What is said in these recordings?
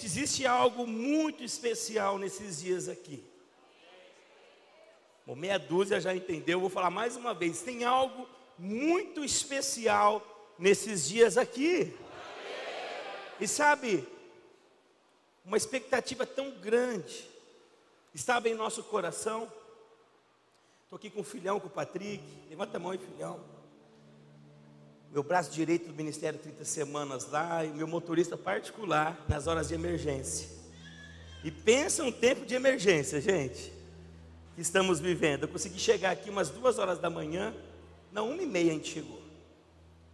Gente, existe algo muito especial nesses dias aqui. Bom, meia dúzia já entendeu, vou falar mais uma vez. Tem algo muito especial nesses dias aqui. E sabe, uma expectativa tão grande estava em nosso coração. Estou aqui com o filhão, com o Patrick. Levanta a mão aí, filhão. Meu braço direito do Ministério 30 Semanas lá, e meu motorista particular nas horas de emergência. E pensa um tempo de emergência, gente, que estamos vivendo. Eu consegui chegar aqui umas duas horas da manhã, não, uma e meia a gente chegou.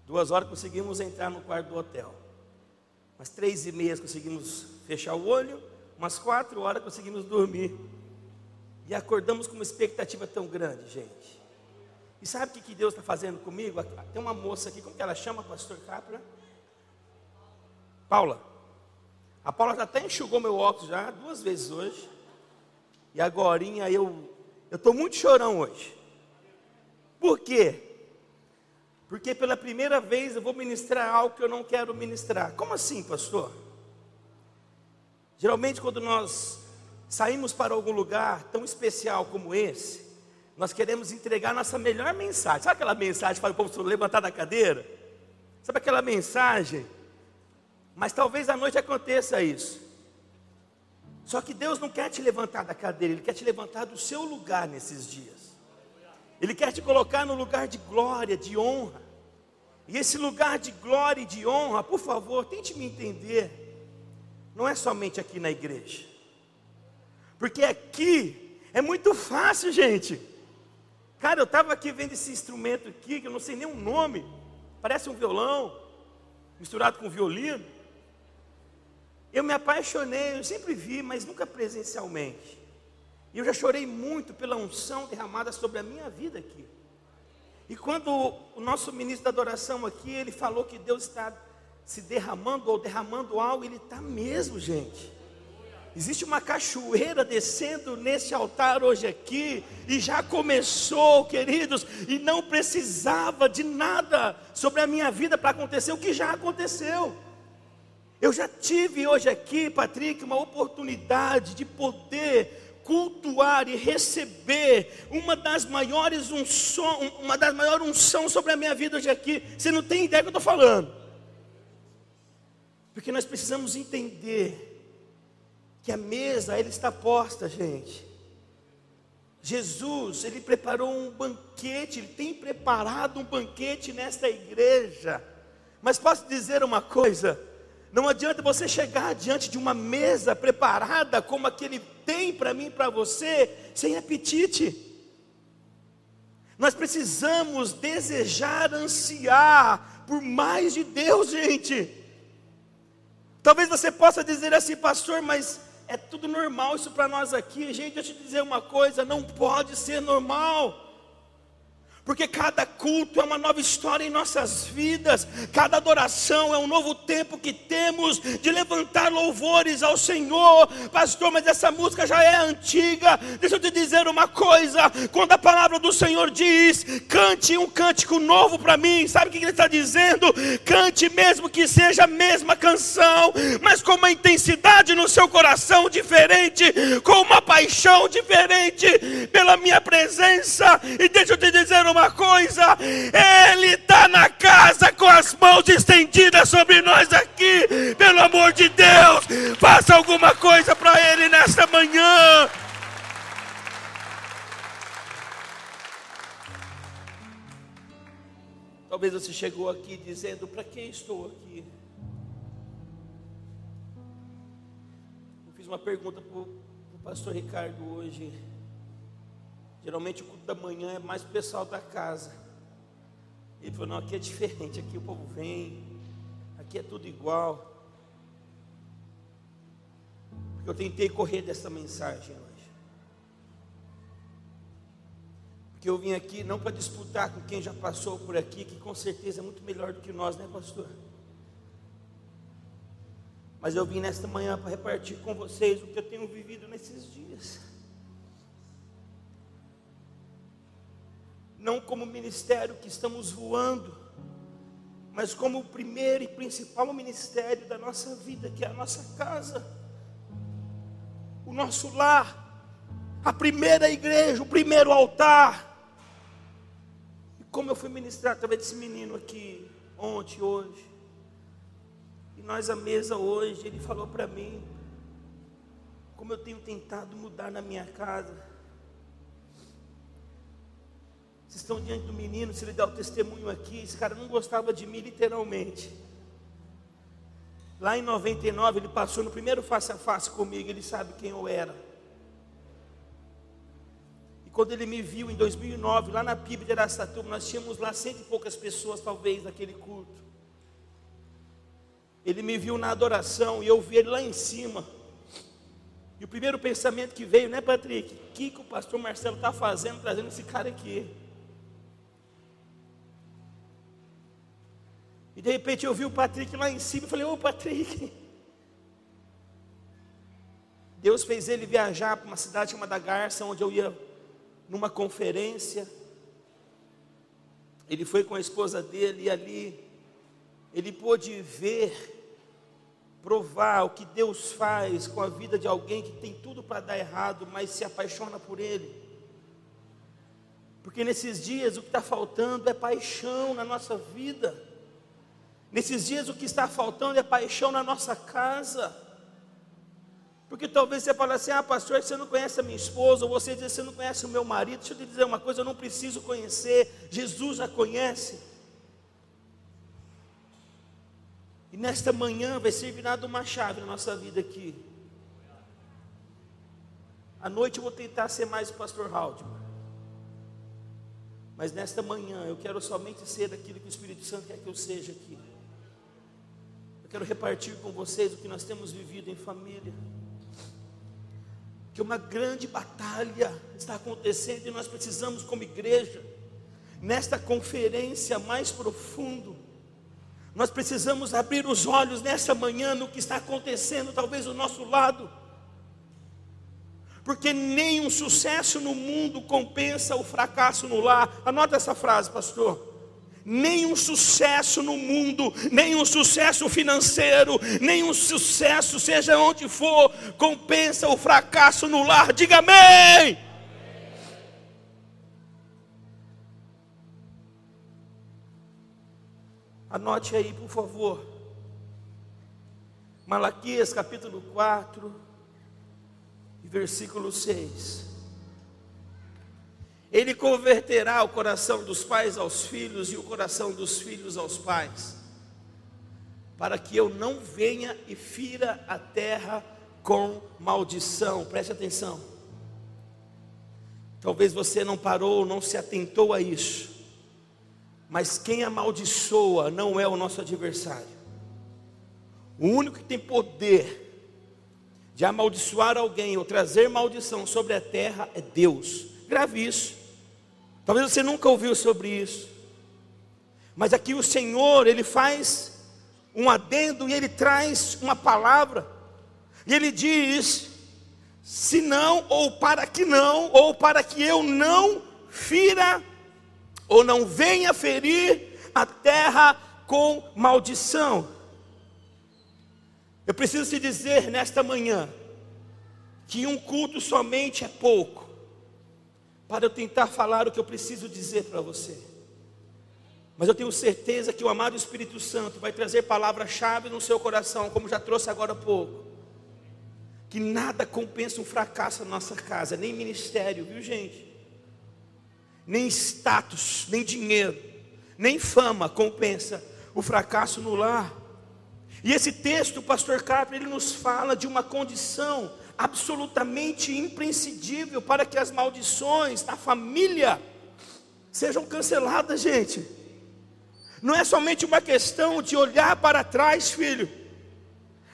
Duas horas conseguimos entrar no quarto do hotel. Umas três e meia conseguimos fechar o olho, umas quatro horas conseguimos dormir. E acordamos com uma expectativa tão grande, gente. E sabe o que, que Deus está fazendo comigo? Tem uma moça aqui, como que ela chama, pastor Capra? Paula. A Paula já até enxugou meu óculos já duas vezes hoje. E agora eu eu estou muito chorão hoje. Por quê? Porque pela primeira vez eu vou ministrar algo que eu não quero ministrar. Como assim, pastor? Geralmente, quando nós saímos para algum lugar tão especial como esse, nós queremos entregar nossa melhor mensagem. Sabe aquela mensagem para o povo levantar da cadeira? Sabe aquela mensagem? Mas talvez à noite aconteça isso. Só que Deus não quer te levantar da cadeira, Ele quer te levantar do seu lugar nesses dias. Ele quer te colocar no lugar de glória, de honra. E esse lugar de glória e de honra, por favor, tente me entender. Não é somente aqui na igreja. Porque aqui é muito fácil, gente. Cara, eu estava aqui vendo esse instrumento aqui, que eu não sei nem o nome. Parece um violão, misturado com violino. Eu me apaixonei, eu sempre vi, mas nunca presencialmente. E eu já chorei muito pela unção derramada sobre a minha vida aqui. E quando o nosso ministro da adoração aqui, ele falou que Deus está se derramando ou derramando algo, ele está mesmo, gente. Existe uma cachoeira descendo nesse altar hoje aqui, e já começou, queridos, e não precisava de nada sobre a minha vida para acontecer o que já aconteceu. Eu já tive hoje aqui, Patrick, uma oportunidade de poder cultuar e receber uma das maiores unção, uma das maiores unção sobre a minha vida hoje aqui. Você não tem ideia do que eu estou falando. Porque nós precisamos entender que a mesa ela está posta, gente. Jesus, ele preparou um banquete, ele tem preparado um banquete nesta igreja. Mas posso dizer uma coisa: não adianta você chegar diante de uma mesa preparada como a que Ele tem para mim e para você, sem apetite. Nós precisamos desejar, ansiar por mais de Deus, gente. Talvez você possa dizer assim, pastor, mas é tudo normal isso para nós aqui. Gente, deixa eu te dizer uma coisa: não pode ser normal porque cada culto é uma nova história em nossas vidas, cada adoração é um novo tempo que temos de levantar louvores ao Senhor, pastor. Mas essa música já é antiga. Deixa eu te dizer uma coisa: quando a palavra do Senhor diz, cante um cântico novo para mim, sabe o que ele está dizendo? Cante mesmo que seja a mesma canção, mas com uma intensidade no seu coração diferente, com uma paixão diferente pela minha presença. E deixa eu te dizer uma uma coisa: Ele está na casa com as mãos estendidas sobre nós aqui. Pelo amor de Deus, faça alguma coisa para Ele nesta manhã. Talvez você chegou aqui dizendo: para que estou aqui? Eu fiz uma pergunta para o pastor Ricardo hoje. Geralmente o culto da manhã é mais o pessoal da casa. Ele falou: não, aqui é diferente, aqui o povo vem, aqui é tudo igual. Porque eu tentei correr dessa mensagem hoje. Porque eu vim aqui não para disputar com quem já passou por aqui, que com certeza é muito melhor do que nós, né, pastor? Mas eu vim nesta manhã para repartir com vocês o que eu tenho vivido nesses dias. Não como ministério que estamos voando, mas como o primeiro e principal ministério da nossa vida, que é a nossa casa, o nosso lar, a primeira igreja, o primeiro altar. E como eu fui ministrar através desse menino aqui, ontem, hoje, e nós à mesa hoje, ele falou para mim, como eu tenho tentado mudar na minha casa. Vocês estão diante do menino, se ele dá o testemunho aqui, esse cara não gostava de mim literalmente. Lá em 99 ele passou no primeiro face a face comigo, ele sabe quem eu era. E quando ele me viu em 2009, lá na PIB de Aracatuba, nós tínhamos lá cento e poucas pessoas talvez naquele culto. Ele me viu na adoração e eu vi ele lá em cima. E o primeiro pensamento que veio, né, Patrick? O que, que o pastor Marcelo está fazendo, trazendo esse cara aqui? E de repente eu vi o Patrick lá em cima e falei: Ô Patrick. Deus fez ele viajar para uma cidade chamada Garça, onde eu ia numa conferência. Ele foi com a esposa dele e ali ele pôde ver provar o que Deus faz com a vida de alguém que tem tudo para dar errado, mas se apaixona por Ele. Porque nesses dias o que está faltando é paixão na nossa vida. Nesses dias o que está faltando é paixão na nossa casa. Porque talvez você fale assim, ah pastor, você não conhece a minha esposa, ou você diz, você não conhece o meu marido. Deixa eu te dizer uma coisa, eu não preciso conhecer, Jesus já conhece. E nesta manhã vai ser virada uma chave na nossa vida aqui. À noite eu vou tentar ser mais o pastor Haldeman. Mas nesta manhã eu quero somente ser aquilo que o Espírito Santo quer que eu seja aqui. Eu quero repartir com vocês o que nós temos vivido em família. Que uma grande batalha está acontecendo e nós precisamos, como igreja, nesta conferência mais profundo, nós precisamos abrir os olhos nessa manhã no que está acontecendo, talvez do nosso lado. Porque nenhum sucesso no mundo compensa o fracasso no lar. Anota essa frase, pastor. Nenhum sucesso no mundo, nenhum sucesso financeiro, nenhum sucesso, seja onde for, compensa o fracasso no lar. Diga amém. Anote aí, por favor. Malaquias capítulo 4, versículo 6. Ele converterá o coração dos pais aos filhos e o coração dos filhos aos pais, para que eu não venha e fira a terra com maldição. Preste atenção. Talvez você não parou, não se atentou a isso. Mas quem amaldiçoa não é o nosso adversário. O único que tem poder de amaldiçoar alguém ou trazer maldição sobre a terra é Deus. Grave isso. Talvez você nunca ouviu sobre isso. Mas aqui o Senhor, ele faz um adendo e ele traz uma palavra. E ele diz: se não, ou para que não, ou para que eu não fira ou não venha ferir a terra com maldição. Eu preciso te dizer nesta manhã que um culto somente é pouco para eu tentar falar o que eu preciso dizer para você. Mas eu tenho certeza que o amado Espírito Santo vai trazer palavras-chave no seu coração, como já trouxe agora há pouco. Que nada compensa um fracasso na nossa casa, nem ministério, viu gente? nem status, nem dinheiro, nem fama compensa o fracasso no lar. E esse texto, o pastor Carper, ele nos fala de uma condição absolutamente imprescindível para que as maldições na família sejam canceladas, gente. Não é somente uma questão de olhar para trás, filho,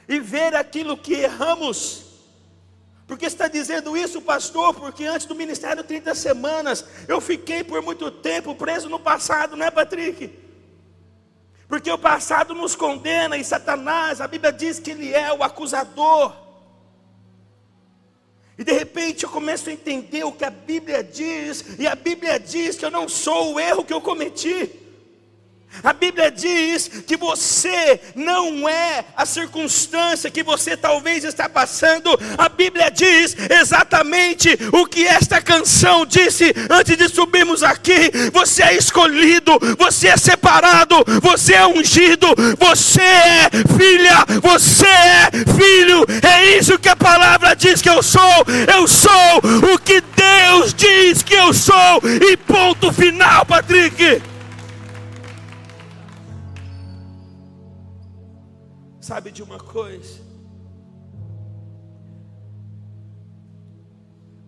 e ver aquilo que erramos, por que está dizendo isso, pastor? Porque antes do ministério 30 semanas, eu fiquei por muito tempo preso no passado, não é, Patrick? Porque o passado nos condena e Satanás, a Bíblia diz que ele é o acusador. E de repente eu começo a entender o que a Bíblia diz, e a Bíblia diz que eu não sou o erro que eu cometi. A Bíblia diz que você não é a circunstância que você talvez está passando. A Bíblia diz exatamente o que esta canção disse antes de subirmos aqui. Você é escolhido, você é separado, você é ungido, você é filha, você é filho. É isso que a palavra diz que eu sou. Eu sou o que Deus diz que eu sou. E ponto final, Patrick. Sabe de uma coisa?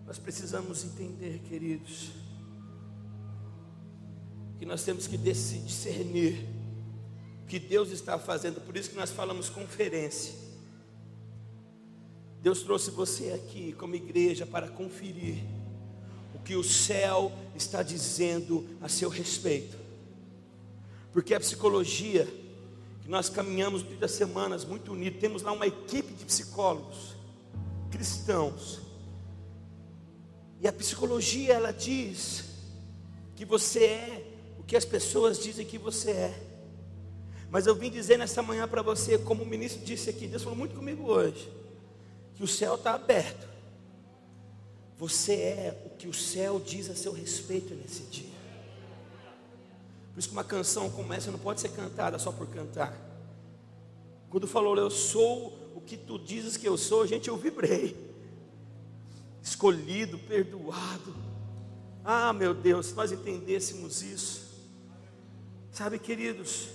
Nós precisamos entender, queridos, que nós temos que discernir o que Deus está fazendo, por isso que nós falamos conferência. Deus trouxe você aqui como igreja para conferir o que o céu está dizendo a seu respeito, porque a psicologia que nós caminhamos durante semanas muito unidos. Temos lá uma equipe de psicólogos cristãos. E a psicologia ela diz que você é o que as pessoas dizem que você é. Mas eu vim dizer nessa manhã para você, como o ministro disse aqui, Deus falou muito comigo hoje, que o céu está aberto. Você é o que o céu diz a seu respeito nesse dia. Por isso que uma canção como essa não pode ser cantada só por cantar. Quando falou, eu sou o que tu dizes que eu sou, gente, eu vibrei. Escolhido, perdoado. Ah, meu Deus, se nós entendêssemos isso. Sabe, queridos,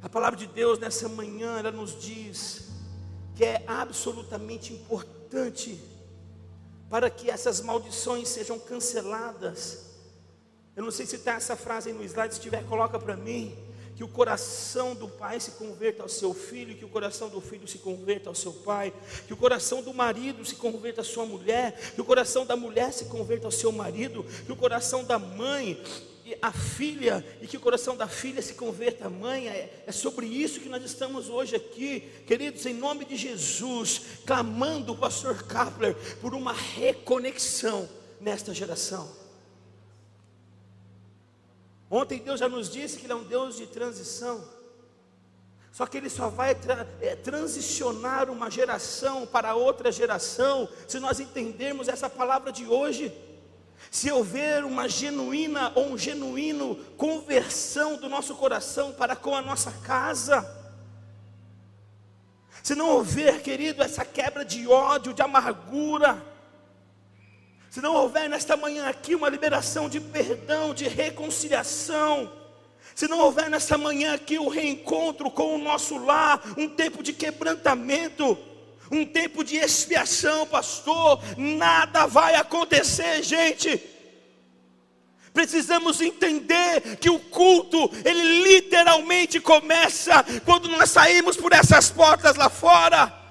a palavra de Deus nessa manhã, ela nos diz que é absolutamente importante para que essas maldições sejam canceladas eu não sei se está essa frase aí no slide, se tiver, coloca para mim. Que o coração do pai se converta ao seu filho, que o coração do filho se converta ao seu pai, que o coração do marido se converta à sua mulher, que o coração da mulher se converta ao seu marido, que o coração da mãe a filha e que o coração da filha se converta à mãe. É, é, sobre isso que nós estamos hoje aqui, queridos, em nome de Jesus, clamando o pastor Kapler por uma reconexão nesta geração. Ontem Deus já nos disse que Ele é um Deus de transição. Só que Ele só vai tra é, transicionar uma geração para outra geração, se nós entendermos essa palavra de hoje. Se houver uma genuína ou um genuíno conversão do nosso coração para com a nossa casa. Se não houver, querido, essa quebra de ódio, de amargura, se não houver nesta manhã aqui uma liberação de perdão, de reconciliação, se não houver nesta manhã aqui um reencontro com o nosso lar, um tempo de quebrantamento, um tempo de expiação, pastor, nada vai acontecer, gente. Precisamos entender que o culto, ele literalmente começa quando nós saímos por essas portas lá fora.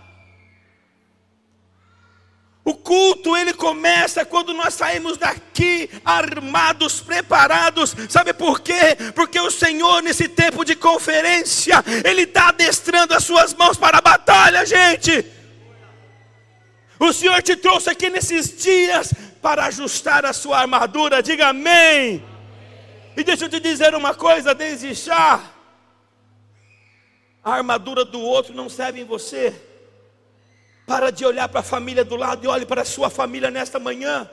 O culto ele começa quando nós saímos daqui armados, preparados. Sabe por quê? Porque o Senhor nesse tempo de conferência, ele está adestrando as suas mãos para a batalha, gente. O Senhor te trouxe aqui nesses dias para ajustar a sua armadura. Diga amém. E deixa eu te dizer uma coisa desde já. A armadura do outro não serve em você. Para de olhar para a família do lado e olhe para a sua família nesta manhã.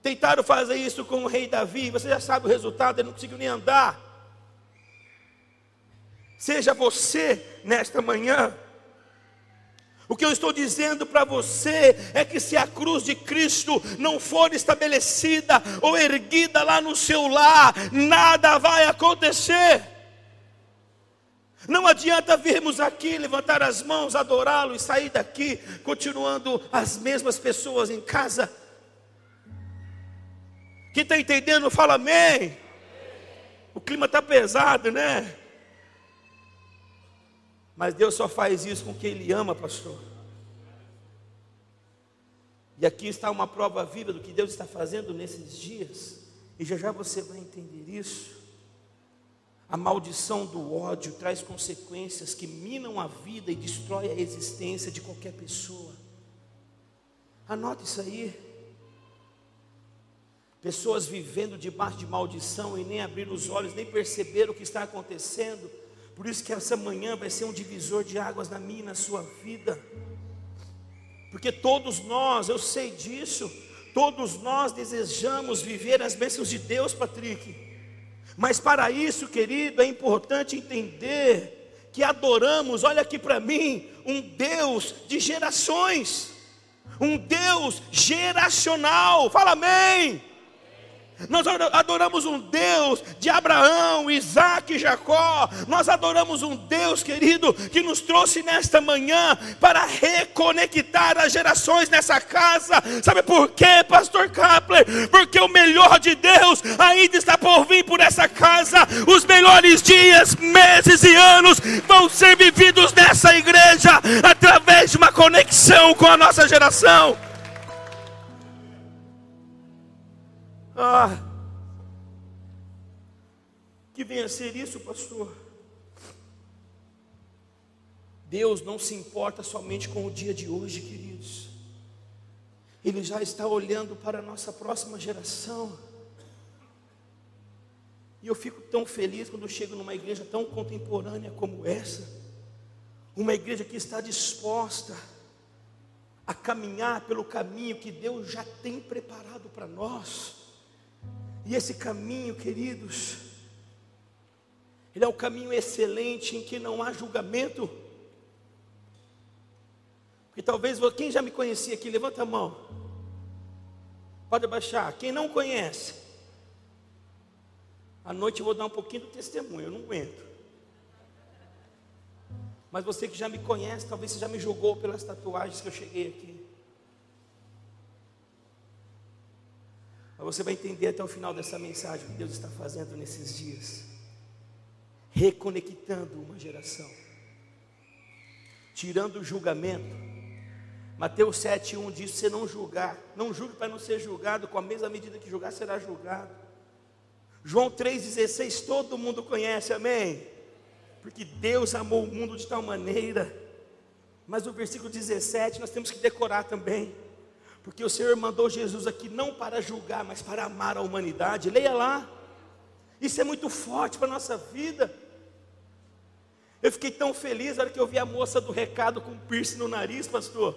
Tentaram fazer isso com o rei Davi, você já sabe o resultado, ele não conseguiu nem andar. Seja você nesta manhã. O que eu estou dizendo para você é que se a cruz de Cristo não for estabelecida ou erguida lá no seu lar, nada vai acontecer. Não adianta virmos aqui, levantar as mãos, adorá-lo e sair daqui, continuando as mesmas pessoas em casa. Quem está entendendo, fala amém. O clima está pesado, né? Mas Deus só faz isso com quem Ele ama, pastor. E aqui está uma prova viva do que Deus está fazendo nesses dias. E já já você vai entender isso. A maldição do ódio traz consequências que minam a vida e destrói a existência de qualquer pessoa. Anote isso aí. pessoas vivendo debaixo de maldição e nem abriram os olhos, nem perceberam o que está acontecendo. Por isso que essa manhã vai ser um divisor de águas na minha e na sua vida. Porque todos nós, eu sei disso, todos nós desejamos viver as bênçãos de Deus, Patrick. Mas para isso, querido, é importante entender que adoramos, olha aqui para mim, um Deus de gerações, um Deus geracional. Fala amém. Nós adoramos um Deus de Abraão, Isaac e Jacó. Nós adoramos um Deus, querido, que nos trouxe nesta manhã para reconectar as gerações nessa casa. Sabe por quê, Pastor Kapler? Porque o melhor de Deus ainda está por vir por essa casa. Os melhores dias, meses e anos vão ser vividos nessa igreja através de uma conexão com a nossa geração. Ah, que venha a ser isso, pastor. Deus não se importa somente com o dia de hoje, queridos. Ele já está olhando para a nossa próxima geração. E eu fico tão feliz quando chego numa igreja tão contemporânea como essa. Uma igreja que está disposta a caminhar pelo caminho que Deus já tem preparado para nós. E esse caminho, queridos, ele é um caminho excelente em que não há julgamento. Porque talvez quem já me conhecia aqui, levanta a mão. Pode abaixar. Quem não conhece, à noite eu vou dar um pouquinho do testemunho, eu não aguento. Mas você que já me conhece, talvez você já me julgou pelas tatuagens que eu cheguei aqui. Mas você vai entender até o final dessa mensagem o que Deus está fazendo nesses dias reconectando uma geração, tirando o julgamento. Mateus 7,1 diz: Você não julgar, não julgue para não ser julgado, com a mesma medida que julgar será julgado. João 3,16, todo mundo conhece, amém? Porque Deus amou o mundo de tal maneira, mas o versículo 17 nós temos que decorar também. Porque o Senhor mandou Jesus aqui não para julgar, mas para amar a humanidade. Leia lá. Isso é muito forte para a nossa vida. Eu fiquei tão feliz na hora que eu vi a moça do recado com piercing no nariz, pastor.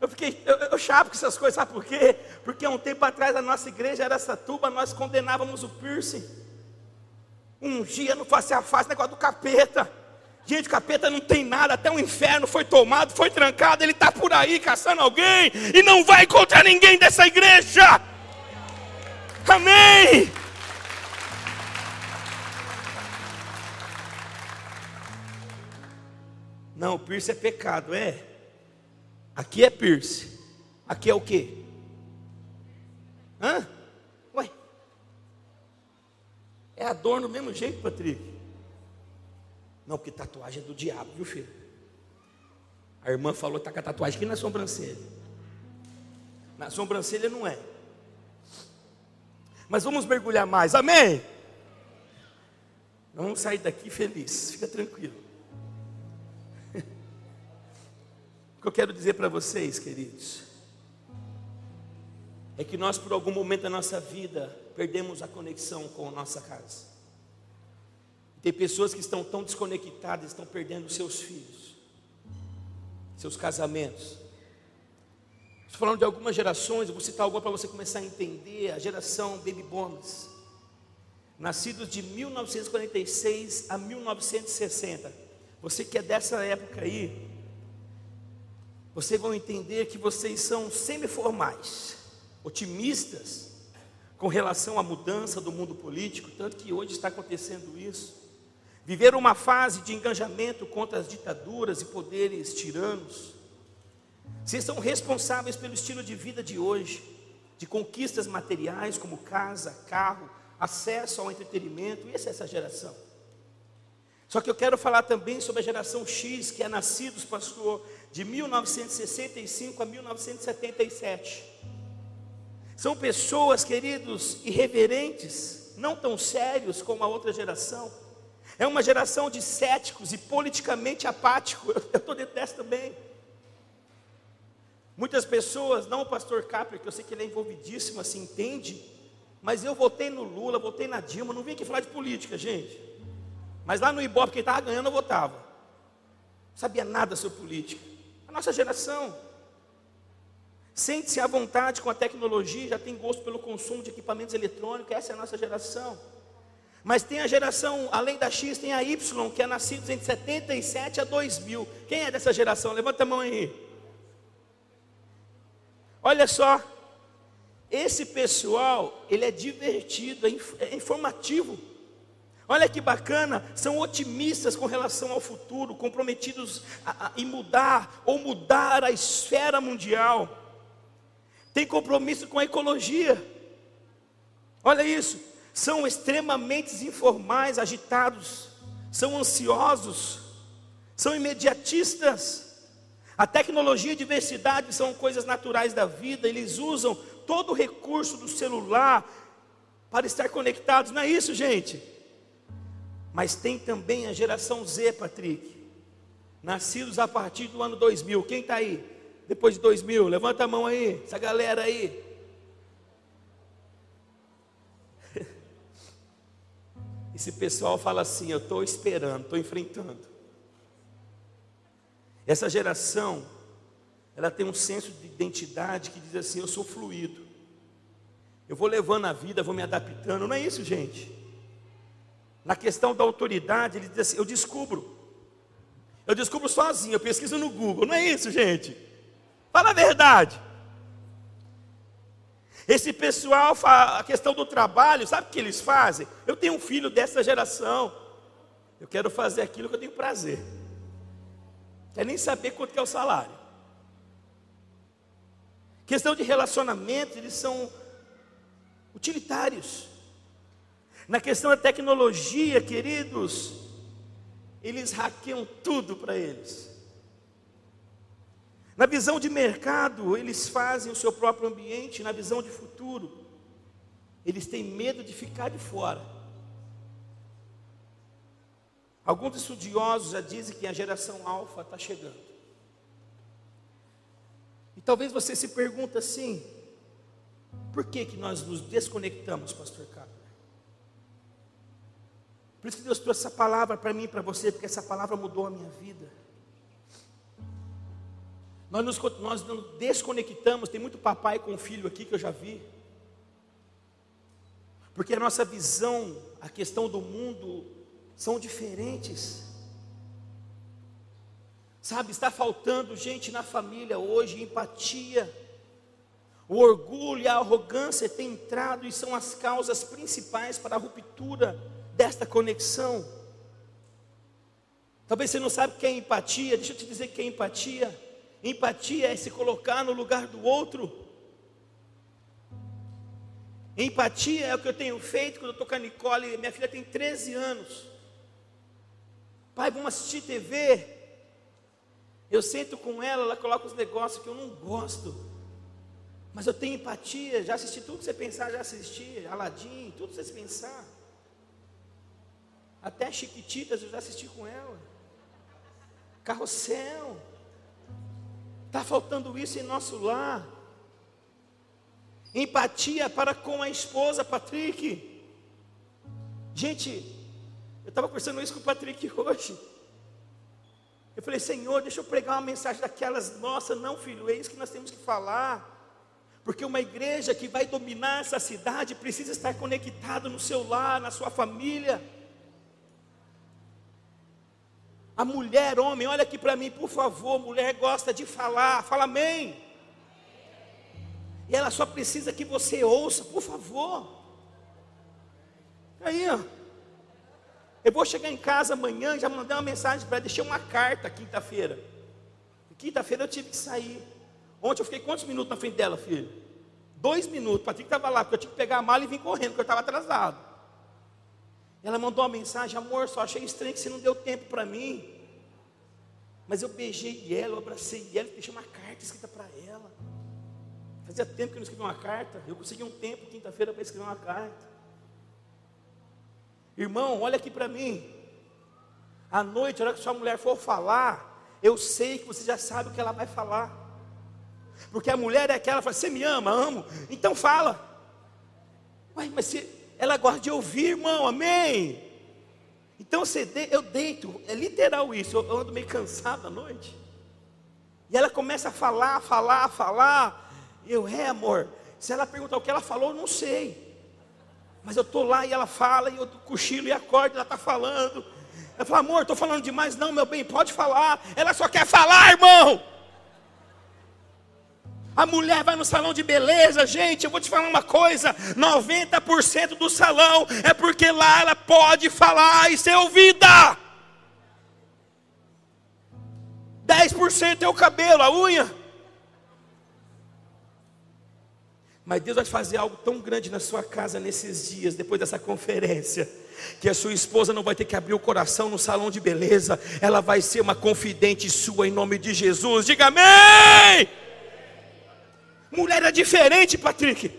Eu fiquei, eu, eu chavo com essas coisas, sabe por quê? Porque há um tempo atrás a nossa igreja era essa tuba, nós condenávamos o piercing. Um dia no face a face, negócio do capeta. Gente, o capeta não tem nada, até o inferno foi tomado, foi trancado, ele está por aí caçando alguém e não vai encontrar ninguém dessa igreja. Amém. Não, piercing é pecado, é. Aqui é piercing. Aqui é o quê? Hã? Ué? É adorno do mesmo jeito, Patrick. Não, porque tatuagem é do diabo, viu filho? A irmã falou que está com a tatuagem aqui na sobrancelha. Na sobrancelha não é. Mas vamos mergulhar mais, amém? Vamos sair daqui feliz, fica tranquilo. O que eu quero dizer para vocês, queridos, é que nós, por algum momento da nossa vida, perdemos a conexão com a nossa casa. Tem pessoas que estão tão desconectadas, estão perdendo seus filhos, seus casamentos. Estou falando de algumas gerações, eu vou citar alguma para você começar a entender. A geração Baby Bombs, nascidos de 1946 a 1960. Você que é dessa época aí, vocês vão entender que vocês são semiformais, otimistas com relação à mudança do mundo político, tanto que hoje está acontecendo isso. Viveram uma fase de engajamento contra as ditaduras e poderes tiranos. Vocês são responsáveis pelo estilo de vida de hoje, de conquistas materiais como casa, carro, acesso ao entretenimento, e essa é essa geração. Só que eu quero falar também sobre a geração X, que é nascidos, pastor, de 1965 a 1977. São pessoas, queridos, irreverentes, não tão sérios como a outra geração é uma geração de céticos e politicamente apáticos. Eu estou dessa também. Muitas pessoas, não o pastor Capri, que eu sei que ele é envolvidíssimo, assim, entende, mas eu votei no Lula, votei na Dilma, não vim aqui falar de política, gente. Mas lá no Ibope, quem estava ganhando, eu votava. Não sabia nada sobre política. A nossa geração. Sente-se à vontade com a tecnologia, já tem gosto pelo consumo de equipamentos eletrônicos, essa é a nossa geração. Mas tem a geração, além da X, tem a Y, que é nascidos entre 77 a 2000. Quem é dessa geração? Levanta a mão aí. Olha só, esse pessoal, ele é divertido, é, é informativo. Olha que bacana, são otimistas com relação ao futuro, comprometidos a, a, em mudar ou mudar a esfera mundial tem compromisso com a ecologia. Olha isso, são extremamente informais, agitados, são ansiosos, são imediatistas. A tecnologia e a diversidade são coisas naturais da vida, eles usam todo o recurso do celular para estar conectados, não é isso, gente? Mas tem também a geração Z, Patrick, nascidos a partir do ano 2000. Quem está aí? depois de 2000? Levanta a mão aí, essa galera aí. Esse pessoal fala assim: Eu estou esperando, estou enfrentando. Essa geração, ela tem um senso de identidade que diz assim: Eu sou fluido. Eu vou levando a vida, vou me adaptando. Não é isso, gente. Na questão da autoridade, ele diz assim: Eu descubro. Eu descubro sozinho, eu pesquiso no Google. Não é isso, gente. Fala a verdade. Esse pessoal, a questão do trabalho, sabe o que eles fazem? Eu tenho um filho dessa geração. Eu quero fazer aquilo que eu tenho prazer. Quer nem saber quanto é o salário. Questão de relacionamento, eles são utilitários. Na questão da tecnologia, queridos, eles hackeiam tudo para eles. Na visão de mercado, eles fazem o seu próprio ambiente, na visão de futuro, eles têm medo de ficar de fora. Alguns estudiosos já dizem que a geração alfa está chegando. E talvez você se pergunte assim: por que, que nós nos desconectamos, Pastor Carlos? Por isso que Deus trouxe essa palavra para mim e para você, porque essa palavra mudou a minha vida. Nós nos, nós nos desconectamos, tem muito papai com filho aqui que eu já vi. Porque a nossa visão, a questão do mundo são diferentes. Sabe, está faltando gente na família hoje, empatia. O orgulho e a arrogância têm entrado e são as causas principais para a ruptura desta conexão. Talvez você não sabe o que é empatia, deixa eu te dizer o que é empatia. Empatia é se colocar no lugar do outro. Empatia é o que eu tenho feito quando eu estou com a Nicole. Minha filha tem 13 anos. Pai, vamos assistir TV. Eu sento com ela, ela coloca os negócios que eu não gosto. Mas eu tenho empatia. Já assisti tudo que você pensar, já assisti. Aladim, tudo que você pensar. Até Chiquititas eu já assisti com ela. Carrossel. Está faltando isso em nosso lar. Empatia para com a esposa, Patrick. Gente, eu estava conversando isso com o Patrick hoje. Eu falei, Senhor, deixa eu pregar uma mensagem daquelas, nossa, não, filho, é isso que nós temos que falar. Porque uma igreja que vai dominar essa cidade precisa estar conectada no seu lar, na sua família. A mulher, homem, olha aqui para mim, por favor. Mulher gosta de falar, fala amém. E ela só precisa que você ouça, por favor. Aí, ó. Eu vou chegar em casa amanhã já mandei uma mensagem para ela, deixei uma carta quinta-feira. Quinta-feira eu tive que sair. Ontem eu fiquei quantos minutos na frente dela, filho? Dois minutos. Patrick estava lá, porque eu tinha que pegar a mala e vir correndo, porque eu estava atrasado. Ela mandou uma mensagem, amor, só achei estranho que você não deu tempo para mim. Mas eu beijei ela, eu abracei ela, deixei uma carta escrita para ela. Fazia tempo que eu não escrevi uma carta. Eu consegui um tempo, quinta-feira, para escrever uma carta. Irmão, olha aqui para mim. À noite, a hora que sua mulher for falar, eu sei que você já sabe o que ela vai falar. Porque a mulher é aquela, fala, você me ama, amo, então fala. Ué, mas se, ela gosta de ouvir, irmão, amém. Então de, eu deito, é literal isso, eu ando meio cansado à noite. E ela começa a falar, falar, falar. Eu, é amor. Se ela perguntar o que ela falou, eu não sei. Mas eu estou lá e ela fala, e eu cochilo e acordo, ela está falando. Ela fala, amor, estou falando demais. Não, meu bem, pode falar. Ela só quer falar, irmão. A mulher vai no salão de beleza, gente. Eu vou te falar uma coisa: 90% do salão é porque lá ela pode falar e ser ouvida. 10% é o cabelo, a unha. Mas Deus vai fazer algo tão grande na sua casa nesses dias, depois dessa conferência, que a sua esposa não vai ter que abrir o coração no salão de beleza, ela vai ser uma confidente sua em nome de Jesus. Diga amém! Mulher é diferente, Patrick.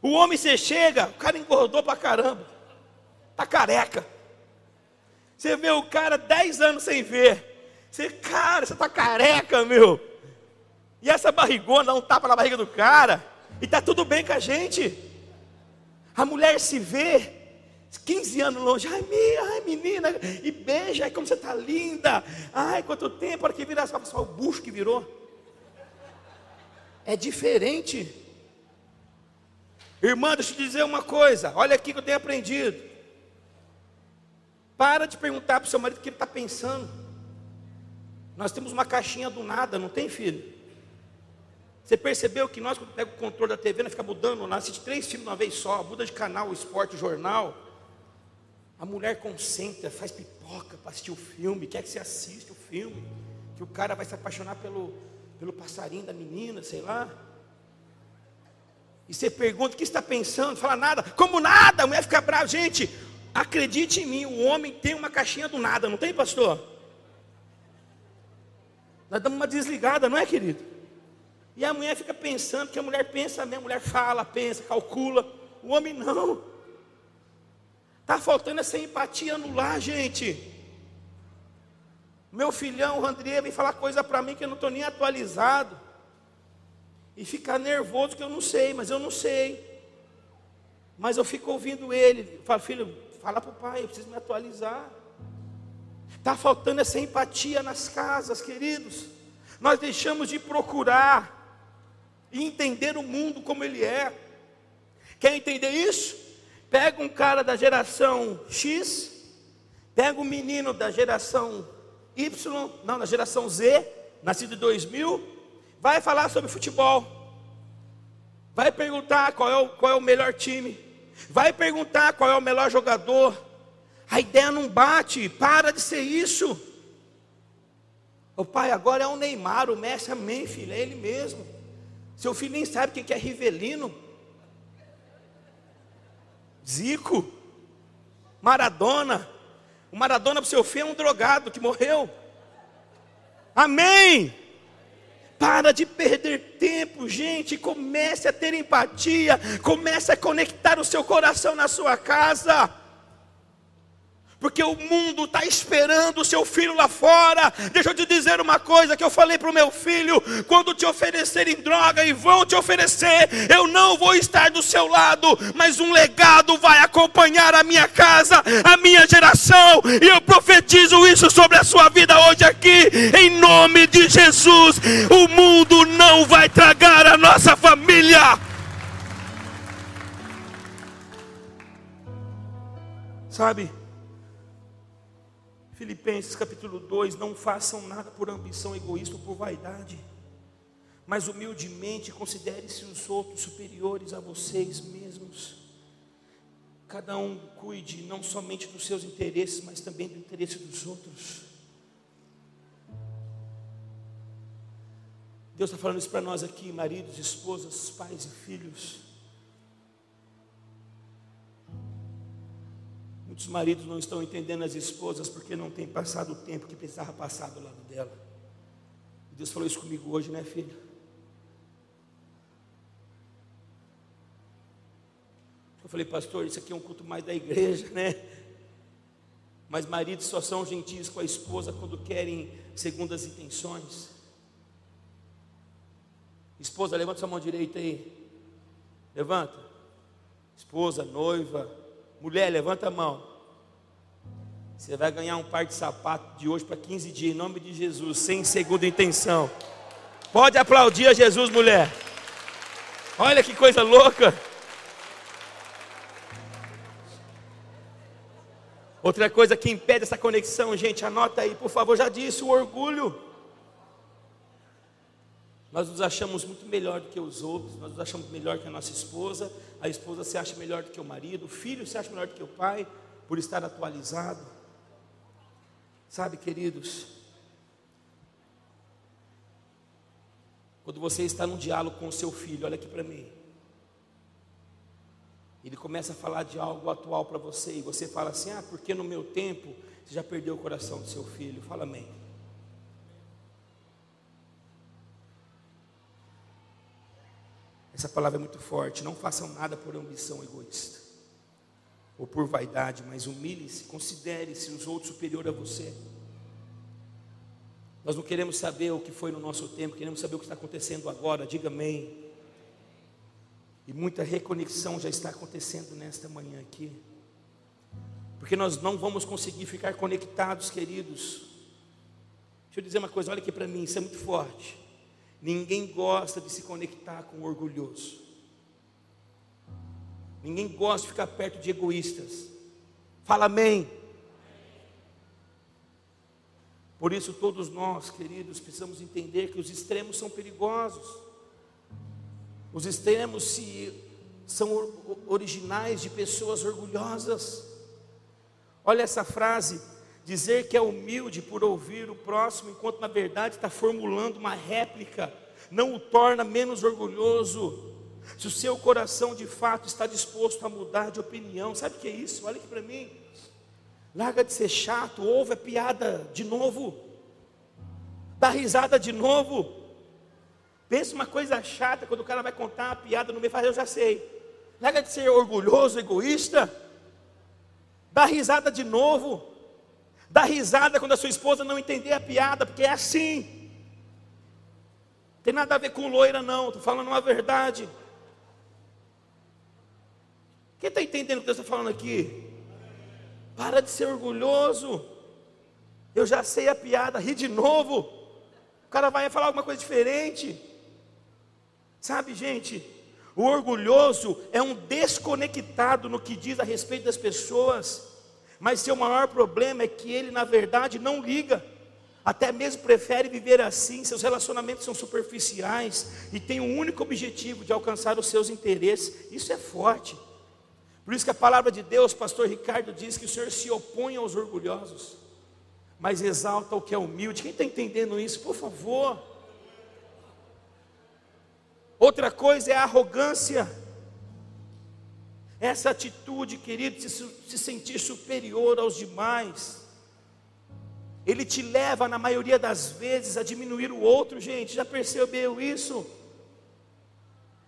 O homem você chega, o cara engordou pra caramba. Tá careca. Você vê o cara 10 anos sem ver. Você, cara, você tá careca, meu. E essa barrigona dá um tapa na barriga do cara. E tá tudo bem com a gente. A mulher se vê 15 anos longe, ai, minha, ai menina, e beija, ai como você está linda, ai quanto tempo, para que virar, só o bucho que virou é diferente. Irmã, deixa eu te dizer uma coisa, olha aqui que eu tenho aprendido. Para de perguntar para o seu marido o que ele está pensando. Nós temos uma caixinha do nada, não tem filho? Você percebeu que nós, quando pega o controle da TV, nós fica mudando, nós assiste três filmes de uma vez só, muda de canal, esporte, jornal. A mulher concentra, faz pipoca para assistir o filme, quer que você assista o filme, que o cara vai se apaixonar pelo, pelo passarinho da menina, sei lá. E você pergunta o que está pensando, fala nada, como nada, a mulher fica brava, gente. Acredite em mim, o homem tem uma caixinha do nada, não tem, pastor? Nós damos uma desligada, não é, querido? E a mulher fica pensando, que a mulher pensa, a mulher fala, pensa, calcula. O homem não. Está faltando essa empatia no lar, gente. Meu filhão, o André, vem falar coisa para mim que eu não estou nem atualizado. E ficar nervoso que eu não sei, mas eu não sei. Mas eu fico ouvindo ele. Falo, filho, fala para o pai, eu preciso me atualizar. Está faltando essa empatia nas casas, queridos. Nós deixamos de procurar e entender o mundo como ele é. Quer entender isso? Pega um cara da geração X, pega um menino da geração Y, não, na geração Z, nascido em 2000, vai falar sobre futebol. Vai perguntar qual é, o, qual é o melhor time. Vai perguntar qual é o melhor jogador. A ideia não bate, para de ser isso. O pai agora é o Neymar, o Messi, amém, filho, é ele mesmo. Seu filho nem sabe o que é Rivelino, Zico, Maradona. O Maradona para o seu filho é um drogado que morreu. Amém. Para de perder tempo, gente. Comece a ter empatia. Comece a conectar o seu coração na sua casa porque o mundo está esperando o seu filho lá fora. Deixa eu te dizer uma coisa que eu falei para o meu filho: quando te oferecerem droga e vão te oferecer, eu não vou estar do seu lado, mas um legado vai acompanhar a minha casa, a minha geração, e eu profetizo isso sobre a sua vida hoje aqui, em nome de Jesus. O mundo não vai tragar a nossa família. Sabe? Filipenses capítulo 2: Não façam nada por ambição egoísta ou por vaidade, mas humildemente considere-se os outros superiores a vocês mesmos. Cada um cuide não somente dos seus interesses, mas também do interesse dos outros. Deus está falando isso para nós aqui, maridos, esposas, pais e filhos. Muitos maridos não estão entendendo as esposas porque não têm passado o tempo que precisava passar do lado dela. Deus falou isso comigo hoje, né, filho? Eu falei, pastor, isso aqui é um culto mais da igreja, né? Mas maridos só são gentis com a esposa quando querem segundas intenções. Esposa, levanta sua mão direita aí. Levanta. Esposa, noiva, mulher, levanta a mão. Você vai ganhar um par de sapato de hoje para 15 dias, em nome de Jesus, sem segunda intenção. Pode aplaudir a Jesus, mulher. Olha que coisa louca. Outra coisa que impede essa conexão, gente, anota aí, por favor, já disse, o orgulho. Nós nos achamos muito melhor do que os outros, nós nos achamos melhor que a nossa esposa, a esposa se acha melhor do que o marido, o filho se acha melhor do que o pai, por estar atualizado. Sabe, queridos, quando você está num diálogo com o seu filho, olha aqui para mim. Ele começa a falar de algo atual para você e você fala assim: "Ah, porque no meu tempo você já perdeu o coração do seu filho". Fala amém. Essa palavra é muito forte. Não façam nada por ambição egoísta ou por vaidade, mas humilhe-se, considere-se os outros superior a você. Nós não queremos saber o que foi no nosso tempo, queremos saber o que está acontecendo agora. Diga amém. E muita reconexão já está acontecendo nesta manhã aqui. Porque nós não vamos conseguir ficar conectados, queridos. Deixa eu dizer uma coisa, olha aqui para mim, isso é muito forte. Ninguém gosta de se conectar com o orgulhoso. Ninguém gosta de ficar perto de egoístas. Fala amém. Por isso, todos nós, queridos, precisamos entender que os extremos são perigosos. Os extremos se, são originais de pessoas orgulhosas. Olha essa frase: dizer que é humilde por ouvir o próximo, enquanto na verdade está formulando uma réplica, não o torna menos orgulhoso. Se o seu coração de fato está disposto a mudar de opinião, sabe o que é isso? Olha aqui para mim. Larga de ser chato, ouve a piada de novo, dá risada de novo. Pensa uma coisa chata quando o cara vai contar uma piada no meio, fala, eu já sei. Larga de ser orgulhoso, egoísta. Dá risada de novo. Dá risada quando a sua esposa não entender a piada, porque é assim. Tem nada a ver com loira, não. Estou falando uma verdade. Quem está entendendo o que Deus está falando aqui? Para de ser orgulhoso. Eu já sei a piada, ri de novo. O cara vai falar alguma coisa diferente. Sabe, gente, o orgulhoso é um desconectado no que diz a respeito das pessoas, mas seu maior problema é que ele, na verdade, não liga, até mesmo prefere viver assim. Seus relacionamentos são superficiais e tem um único objetivo de alcançar os seus interesses. Isso é forte. Por isso que a palavra de Deus, pastor Ricardo, diz que o Senhor se opõe aos orgulhosos, mas exalta o que é humilde. Quem está entendendo isso, por favor? Outra coisa é a arrogância. Essa atitude, querido, de se sentir superior aos demais. Ele te leva, na maioria das vezes, a diminuir o outro, gente. Já percebeu isso?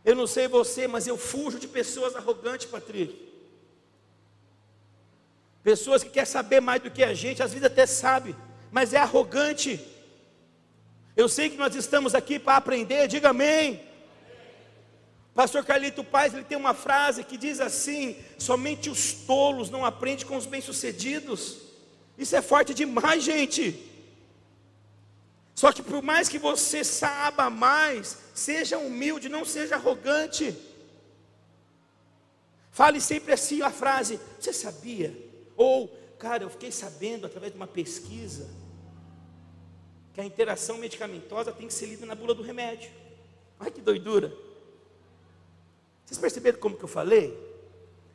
Eu não sei você, mas eu fujo de pessoas arrogantes, Patrick. Pessoas que querem saber mais do que a gente, às vezes até sabe, mas é arrogante. Eu sei que nós estamos aqui para aprender, diga amém. Pastor Carlito Paz, ele tem uma frase que diz assim: somente os tolos não aprendem com os bem-sucedidos. Isso é forte demais, gente. Só que por mais que você saiba mais, seja humilde, não seja arrogante. Fale sempre assim a frase: Você sabia? Ou, cara, eu fiquei sabendo através de uma pesquisa que a interação medicamentosa tem que ser lida na bula do remédio. Ai que doidura! Vocês perceberam como que eu falei?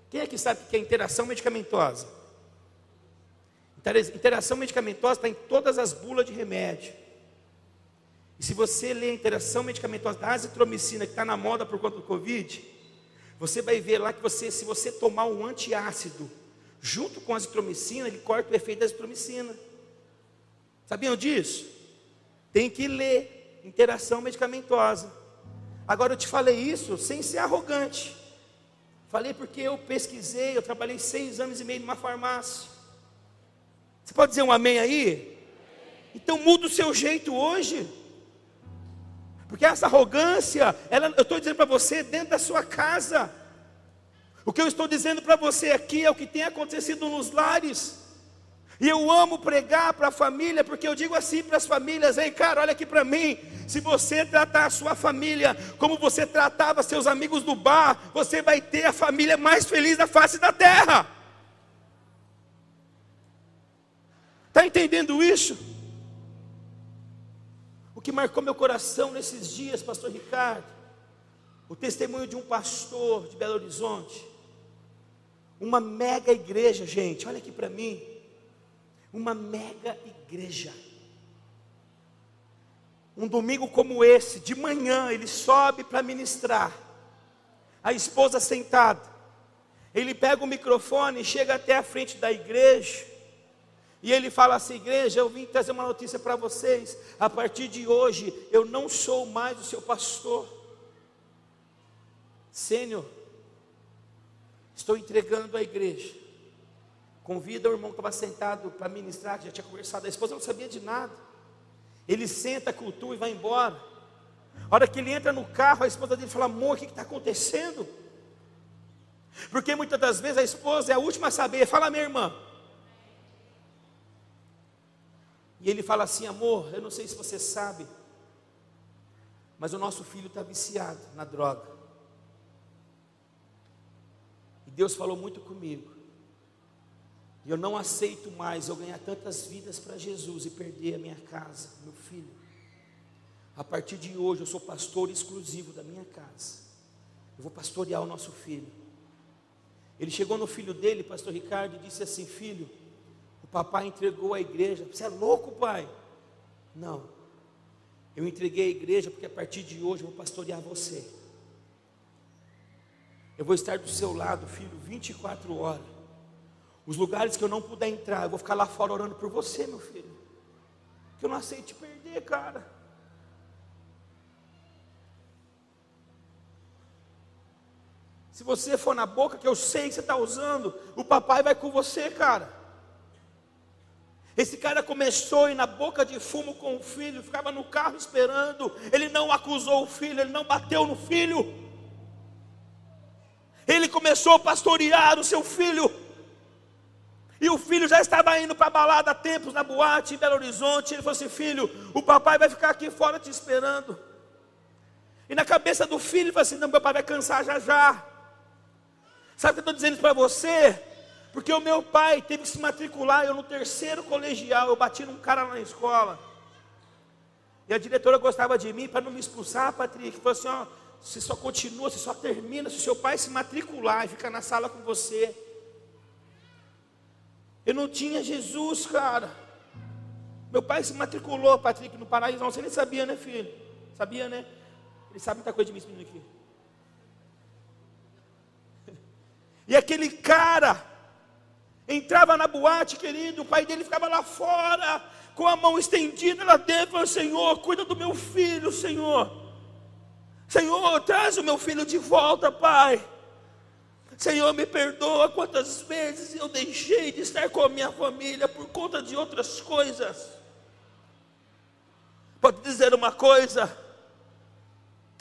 Quem é que sabe o que é interação medicamentosa? Interação medicamentosa está em todas as bulas de remédio. E se você ler a interação medicamentosa da azitromicina, que está na moda por conta do Covid, você vai ver lá que você, se você tomar um antiácido junto com a azitromicina, ele corta o efeito da azitromicina. Sabiam disso? Tem que ler interação medicamentosa. Agora eu te falei isso sem ser arrogante. Falei porque eu pesquisei, eu trabalhei seis anos e meio numa farmácia. Você pode dizer um amém aí? Então muda o seu jeito hoje. Porque essa arrogância, ela, eu estou dizendo para você, dentro da sua casa. O que eu estou dizendo para você aqui é o que tem acontecido nos lares. E eu amo pregar para a família, porque eu digo assim para as famílias: ei, cara, olha aqui para mim. Se você tratar a sua família como você tratava seus amigos do bar, você vai ter a família mais feliz da face da terra. Está entendendo isso? que marcou meu coração nesses dias, pastor Ricardo, o testemunho de um pastor de Belo Horizonte, uma mega igreja, gente, olha aqui para mim, uma mega igreja. Um domingo como esse, de manhã, ele sobe para ministrar, a esposa sentada, ele pega o microfone, chega até a frente da igreja, e ele fala assim: igreja, eu vim trazer uma notícia para vocês. A partir de hoje, eu não sou mais o seu pastor. Sênior, estou entregando a igreja. Convida o irmão que estava sentado para ministrar, que já tinha conversado. A esposa não sabia de nada. Ele senta, cultua e vai embora. A hora que ele entra no carro, a esposa dele fala: Amor, o que está acontecendo? Porque muitas das vezes a esposa é a última a saber. Fala, minha irmã. E ele fala assim: amor, eu não sei se você sabe, mas o nosso filho está viciado na droga. E Deus falou muito comigo. E eu não aceito mais eu ganhar tantas vidas para Jesus e perder a minha casa, meu filho. A partir de hoje eu sou pastor exclusivo da minha casa. Eu vou pastorear o nosso filho. Ele chegou no filho dele, pastor Ricardo, e disse assim: Filho, papai entregou a igreja. Você é louco, pai? Não. Eu entreguei a igreja porque a partir de hoje eu vou pastorear você. Eu vou estar do seu lado, filho, 24 horas. Os lugares que eu não puder entrar, eu vou ficar lá fora orando por você, meu filho. Que eu não aceito te perder, cara. Se você for na boca que eu sei que você está usando, o papai vai com você, cara. Esse cara começou a ir na boca de fumo com o filho, ficava no carro esperando. Ele não acusou o filho, ele não bateu no filho. Ele começou a pastorear o seu filho. E o filho já estava indo para a balada há tempos na boate em Belo Horizonte. Ele falou assim: Filho, o papai vai ficar aqui fora te esperando. E na cabeça do filho, ele falou assim: Não, meu pai vai cansar já já. Sabe o que eu estou dizendo para você? Porque o meu pai teve que se matricular, eu no terceiro colegial, eu bati num cara na escola. E a diretora gostava de mim para não me expulsar, Patrick. Falou assim: ó, você só continua, você só termina se seu pai se matricular e ficar na sala com você. Eu não tinha Jesus, cara. Meu pai se matriculou, Patrick, no paraíso. Você nem sabia, né, filho? Sabia, né? Ele sabe muita coisa de mim, esse menino aqui. E aquele cara Entrava na boate, querido, o pai dele ficava lá fora, com a mão estendida lá dentro, Senhor, cuida do meu filho, Senhor. Senhor, traz o meu filho de volta, Pai. Senhor, me perdoa quantas vezes eu deixei de estar com a minha família por conta de outras coisas. Pode dizer uma coisa,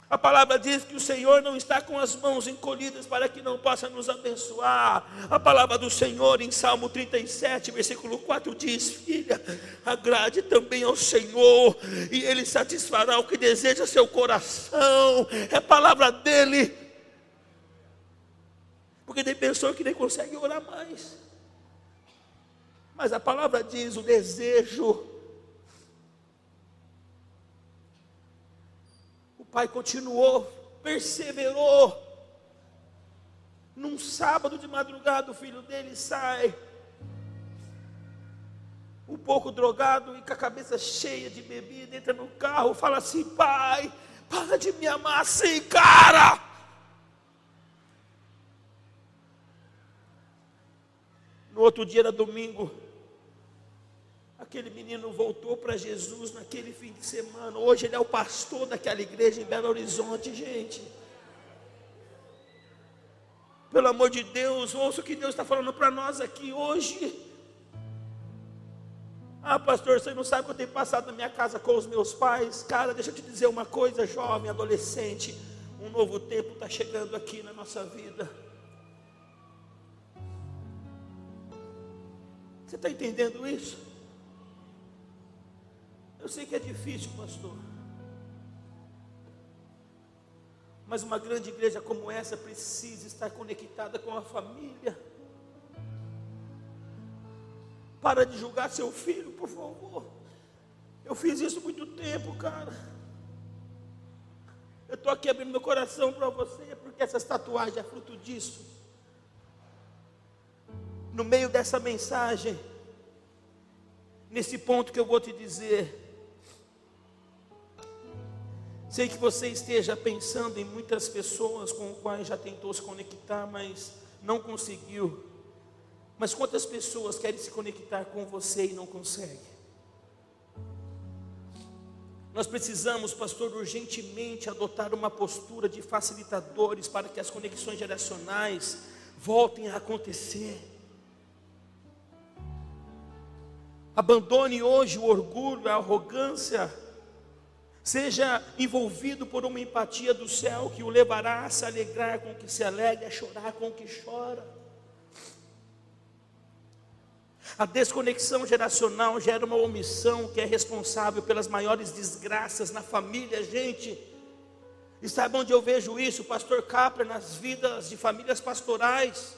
a palavra diz que o Senhor não está com as mãos encolhidas para que não possa nos abençoar. A palavra do Senhor em Salmo 37, versículo 4 diz: Filha, agrade também ao Senhor, e Ele satisfará o que deseja seu coração. É palavra dEle. Porque tem pessoa que nem consegue orar mais. Mas a palavra diz: o desejo pai continuou, perseverou. Num sábado de madrugada, o filho dele sai, um pouco drogado e com a cabeça cheia de bebida, entra no carro, fala assim: pai, para de me amar assim, cara. Outro dia era domingo, Aquele menino voltou para Jesus naquele fim de semana. Hoje ele é o pastor daquela igreja em Belo Horizonte, gente. Pelo amor de Deus, ouça o que Deus está falando para nós aqui hoje. Ah, pastor, você não sabe o que eu tenho passado na minha casa com os meus pais. Cara, deixa eu te dizer uma coisa, jovem, adolescente. Um novo tempo está chegando aqui na nossa vida. Você está entendendo isso? Eu sei que é difícil, pastor. Mas uma grande igreja como essa precisa estar conectada com a família. Para de julgar seu filho, por favor. Eu fiz isso muito tempo, cara. Eu estou aqui abrindo meu coração para você, porque essa tatuagem é fruto disso. No meio dessa mensagem, nesse ponto que eu vou te dizer, sei que você esteja pensando em muitas pessoas com as quais já tentou se conectar, mas não conseguiu. Mas quantas pessoas querem se conectar com você e não conseguem? Nós precisamos, pastor, urgentemente adotar uma postura de facilitadores para que as conexões geracionais voltem a acontecer. Abandone hoje o orgulho, a arrogância. Seja envolvido por uma empatia do céu que o levará a se alegrar com o que se alegra, a chorar com o que chora. A desconexão geracional gera uma omissão que é responsável pelas maiores desgraças na família, gente. E sabe onde eu vejo isso, pastor Capra, nas vidas de famílias pastorais?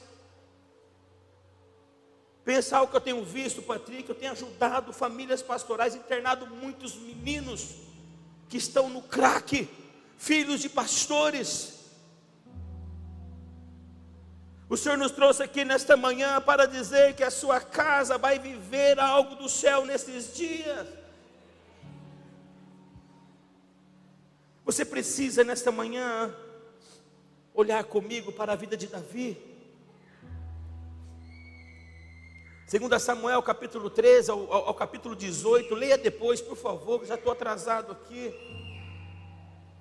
Pensar o que eu tenho visto, Patrick, eu tenho ajudado famílias pastorais, internado muitos meninos que estão no crack, filhos de pastores o Senhor nos trouxe aqui nesta manhã para dizer que a sua casa vai viver algo do céu nesses dias. Você precisa nesta manhã olhar comigo para a vida de Davi. Segundo Samuel capítulo 13 ao, ao, ao capítulo 18, leia depois, por favor, já estou atrasado aqui.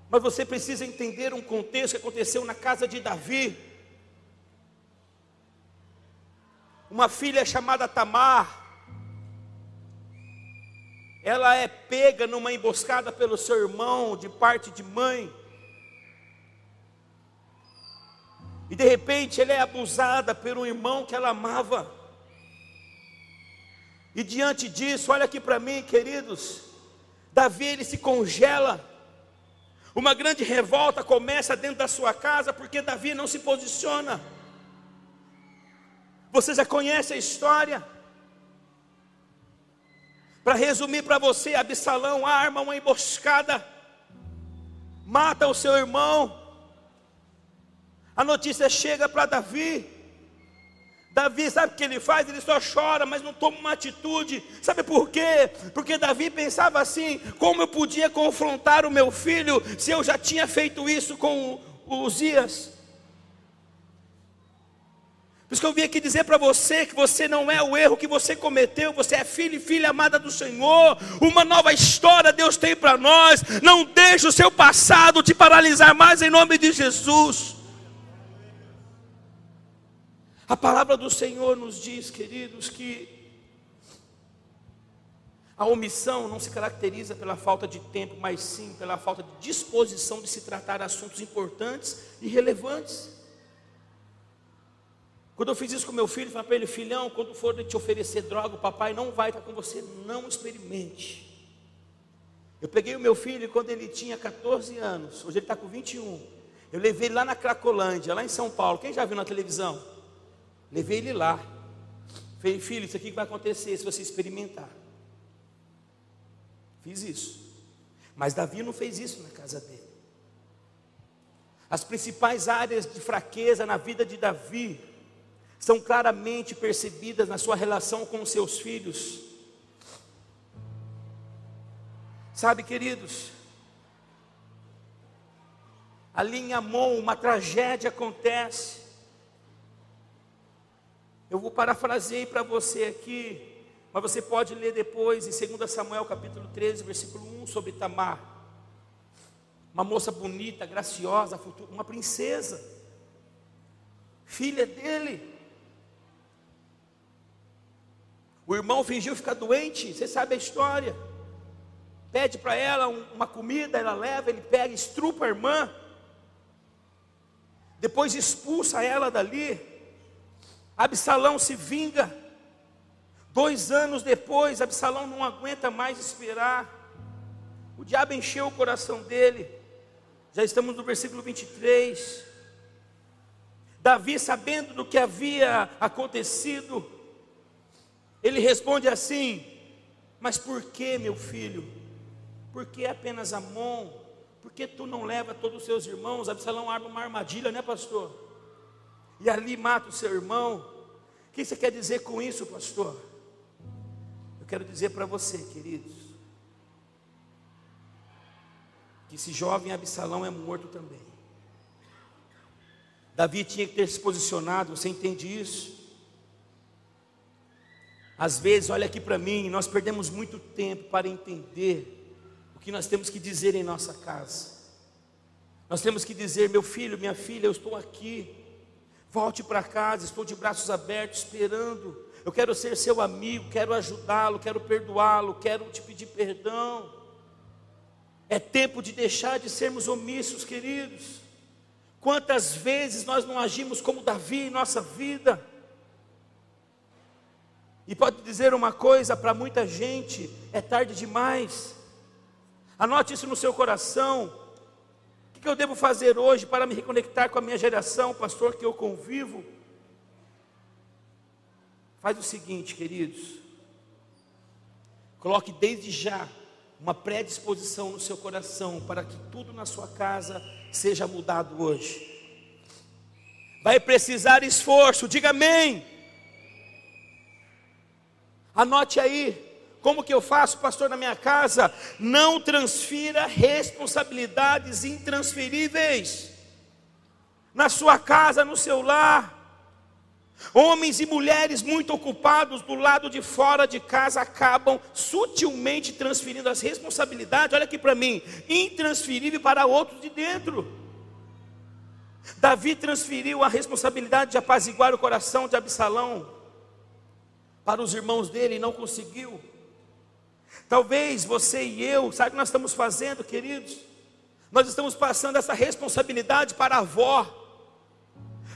Mas você precisa entender um contexto que aconteceu na casa de Davi. uma filha chamada Tamar. Ela é pega numa emboscada pelo seu irmão de parte de mãe. E de repente ela é abusada por um irmão que ela amava. E diante disso, olha aqui para mim, queridos, Davi ele se congela. Uma grande revolta começa dentro da sua casa porque Davi não se posiciona. Você já conhece a história? Para resumir para você, Absalão arma uma emboscada, mata o seu irmão. A notícia chega para Davi. Davi, sabe o que ele faz? Ele só chora, mas não toma uma atitude. Sabe por quê? Porque Davi pensava assim: como eu podia confrontar o meu filho se eu já tinha feito isso com os dias? Por isso que eu vim aqui dizer para você que você não é o erro que você cometeu, você é filho e filha amada do Senhor. Uma nova história Deus tem para nós. Não deixe o seu passado te paralisar mais em nome de Jesus. A palavra do Senhor nos diz, queridos, que a omissão não se caracteriza pela falta de tempo, mas sim pela falta de disposição de se tratar assuntos importantes e relevantes. Quando eu fiz isso com meu filho, falei para ele, filhão, quando for te oferecer droga, o papai não vai estar com você, não experimente. Eu peguei o meu filho quando ele tinha 14 anos, hoje ele está com 21. Eu levei ele lá na Cracolândia, lá em São Paulo. Quem já viu na televisão? Levei ele lá. Falei, filho, isso aqui vai acontecer se você experimentar. Fiz isso. Mas Davi não fez isso na casa dele. As principais áreas de fraqueza na vida de Davi são claramente percebidas na sua relação com seus filhos. Sabe, queridos, ali em Amon uma tragédia acontece. Eu vou parafrasear para você aqui, mas você pode ler depois em 2 Samuel capítulo 13, versículo 1 sobre Tamar. Uma moça bonita, graciosa, uma princesa, filha dele. O irmão fingiu ficar doente, você sabe a história. Pede para ela uma comida, ela leva, ele pega, estrupa a irmã. Depois expulsa ela dali. Absalão se vinga. Dois anos depois, Absalão não aguenta mais esperar. O diabo encheu o coração dele. Já estamos no versículo 23. Davi, sabendo do que havia acontecido, ele responde assim: Mas por que, meu filho? Por que apenas Amon? Por que tu não leva todos os seus irmãos? Absalão arma uma armadilha, né, pastor? E ali mata o seu irmão. O que você quer dizer com isso, pastor? Eu quero dizer para você, queridos, que esse jovem Absalão é morto também. Davi tinha que ter se posicionado, você entende isso? Às vezes, olha aqui para mim, nós perdemos muito tempo para entender o que nós temos que dizer em nossa casa. Nós temos que dizer, meu filho, minha filha, eu estou aqui. Volte para casa, estou de braços abertos esperando. Eu quero ser seu amigo, quero ajudá-lo, quero perdoá-lo, quero te pedir perdão. É tempo de deixar de sermos omissos, queridos. Quantas vezes nós não agimos como Davi em nossa vida? E pode dizer uma coisa para muita gente: é tarde demais. Anote isso no seu coração. Que eu devo fazer hoje para me reconectar com a minha geração, pastor, que eu convivo? Faz o seguinte, queridos. Coloque desde já uma predisposição no seu coração para que tudo na sua casa seja mudado hoje. Vai precisar esforço, diga amém. Anote aí, como que eu faço, pastor, na minha casa? Não transfira responsabilidades intransferíveis na sua casa, no seu lar. Homens e mulheres muito ocupados do lado de fora de casa acabam sutilmente transferindo as responsabilidades, olha aqui para mim, intransferível para outros de dentro. Davi transferiu a responsabilidade de apaziguar o coração de Absalão para os irmãos dele e não conseguiu. Talvez você e eu, sabe o que nós estamos fazendo, queridos? Nós estamos passando essa responsabilidade para a avó.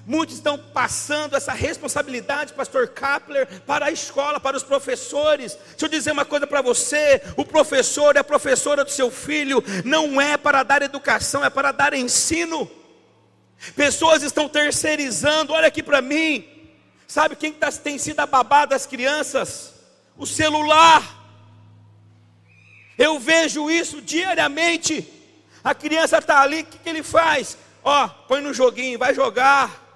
Muitos estão passando essa responsabilidade, pastor Kapler, para a escola, para os professores. Deixa eu dizer uma coisa para você: o professor e a professora do seu filho não é para dar educação, é para dar ensino. Pessoas estão terceirizando, olha aqui para mim, Sabe quem tá, tem sido a babá das crianças? O celular. Eu vejo isso diariamente. A criança está ali, o que, que ele faz? Ó, põe no joguinho, vai jogar.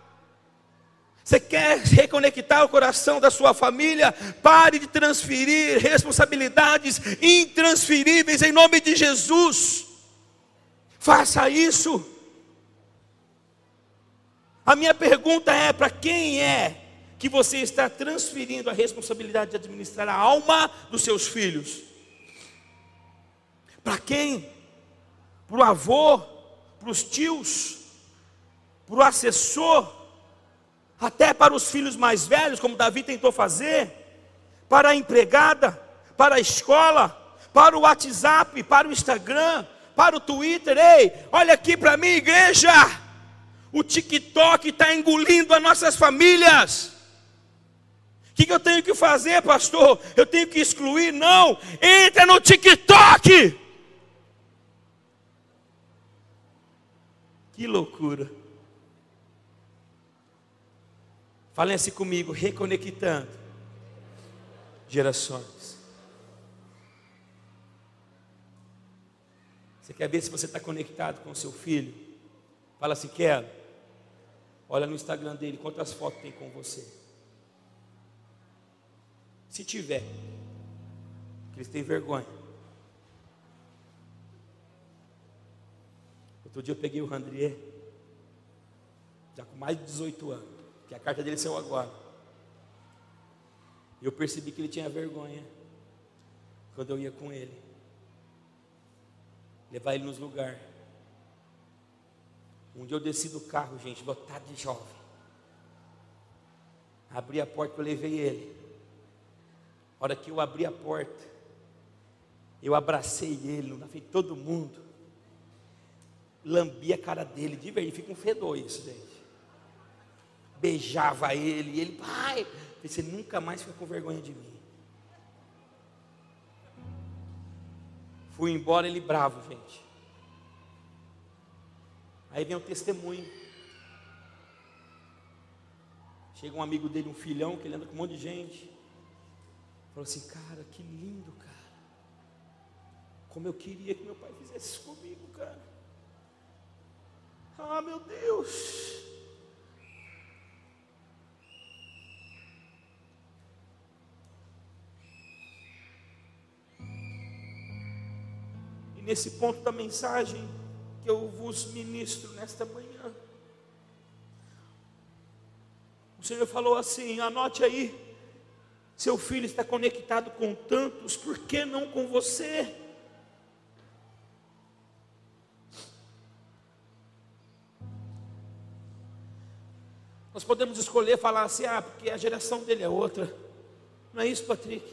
Você quer reconectar o coração da sua família? Pare de transferir responsabilidades intransferíveis em nome de Jesus. Faça isso. A minha pergunta é: para quem é que você está transferindo a responsabilidade de administrar a alma dos seus filhos. Para quem? Para o avô, para os tios, para o assessor, até para os filhos mais velhos, como Davi tentou fazer, para a empregada, para a escola, para o WhatsApp, para o Instagram, para o Twitter. Ei, olha aqui para mim, igreja. O TikTok está engolindo as nossas famílias. O que, que eu tenho que fazer, pastor? Eu tenho que excluir? Não, entra no TikTok. Que loucura. Falem assim comigo, reconectando gerações. Você quer ver se você está conectado com o seu filho? Fala assim, quero. Olha no Instagram dele quantas fotos tem com você. Se tiver, que eles têm vergonha. Outro dia eu peguei o Randrier, já com mais de 18 anos, que a carta dele saiu agora. Eu percebi que ele tinha vergonha quando eu ia com ele. Levar ele nos lugares. Um dia eu desci do carro, gente, lotado de jovem. Abri a porta eu levei ele. A hora que eu abri a porta, eu abracei ele na frente de todo mundo. Lambi a cara dele, de verdade, fica um fedor isso, gente. Beijava ele, e ele, pai, você nunca mais fica com vergonha de mim. Fui embora ele bravo, gente. Aí vem o testemunho. Chega um amigo dele, um filhão, que ele anda com um monte de gente. Falou assim, cara, que lindo, cara. Como eu queria que meu pai fizesse isso comigo, cara. Ah, meu Deus. E nesse ponto da mensagem que eu vos ministro nesta manhã, o Senhor falou assim: anote aí, seu filho está conectado com tantos, por que não com você? Nós podemos escolher falar assim, ah, porque a geração dele é outra. Não é isso, Patrick?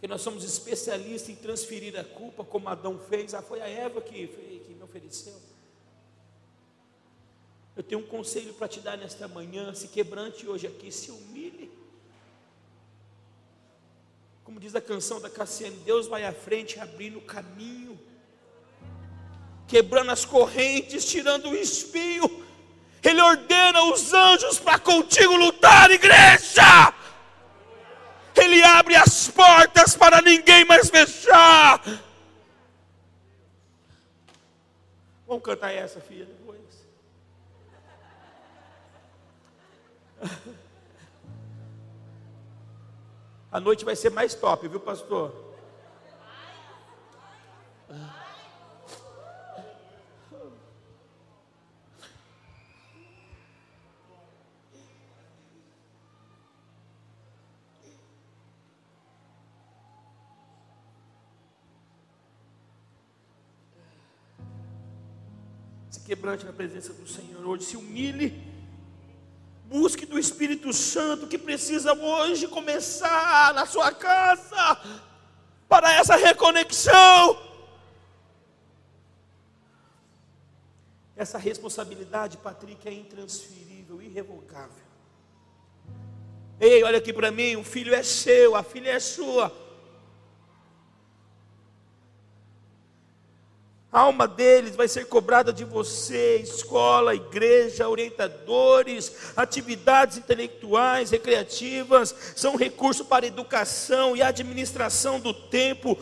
Que nós somos especialistas em transferir a culpa, como Adão fez. Ah, foi a Eva que, que me ofereceu. Eu tenho um conselho para te dar nesta manhã. Se quebrante hoje aqui, se humilhe. Como diz a canção da Cassiane, Deus vai à frente abrindo o caminho quebrando as correntes, tirando o espinho. Ele ordena os anjos para contigo lutar, igreja. Ele abre as portas para ninguém mais fechar. Vamos cantar essa, filha, depois. A noite vai ser mais top, viu, pastor? Quebrante na presença do Senhor hoje, se humilhe, busque do Espírito Santo que precisa hoje começar na sua casa para essa reconexão. Essa responsabilidade, Patrick, é intransferível, irrevogável. Ei, olha aqui para mim, o filho é seu, a filha é sua. A alma deles vai ser cobrada de você, escola, igreja, orientadores, atividades intelectuais, recreativas, são recurso para educação e administração do tempo.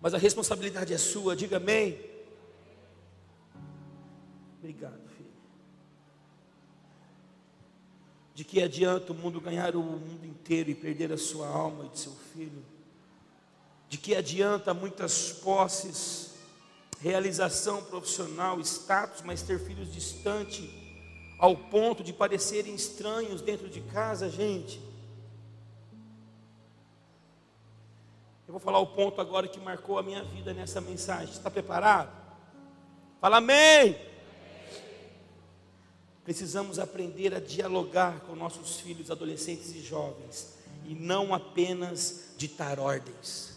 Mas a responsabilidade é sua, diga amém. Obrigado, filho. De que adianta o mundo ganhar o mundo inteiro e perder a sua alma e de seu filho? De que adianta muitas posses, realização profissional, status, mas ter filhos distantes, ao ponto de parecerem estranhos dentro de casa, gente? Eu vou falar o ponto agora que marcou a minha vida nessa mensagem. Está preparado? Fala amém. Precisamos aprender a dialogar com nossos filhos, adolescentes e jovens, e não apenas ditar ordens.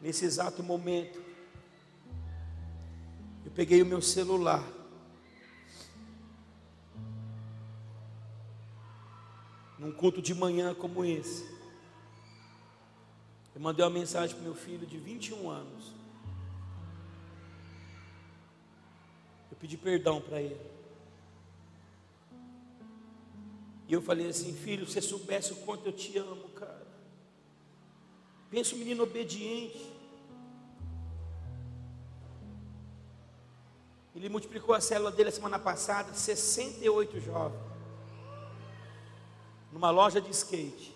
Nesse exato momento, eu peguei o meu celular. Num culto de manhã como esse, eu mandei uma mensagem para meu filho de 21 anos. Eu pedi perdão para ele. E eu falei assim, filho, se você soubesse o quanto eu te amo, cara. Pensa um menino obediente. Ele multiplicou a célula dele a semana passada, 68 jovens. Numa loja de skate.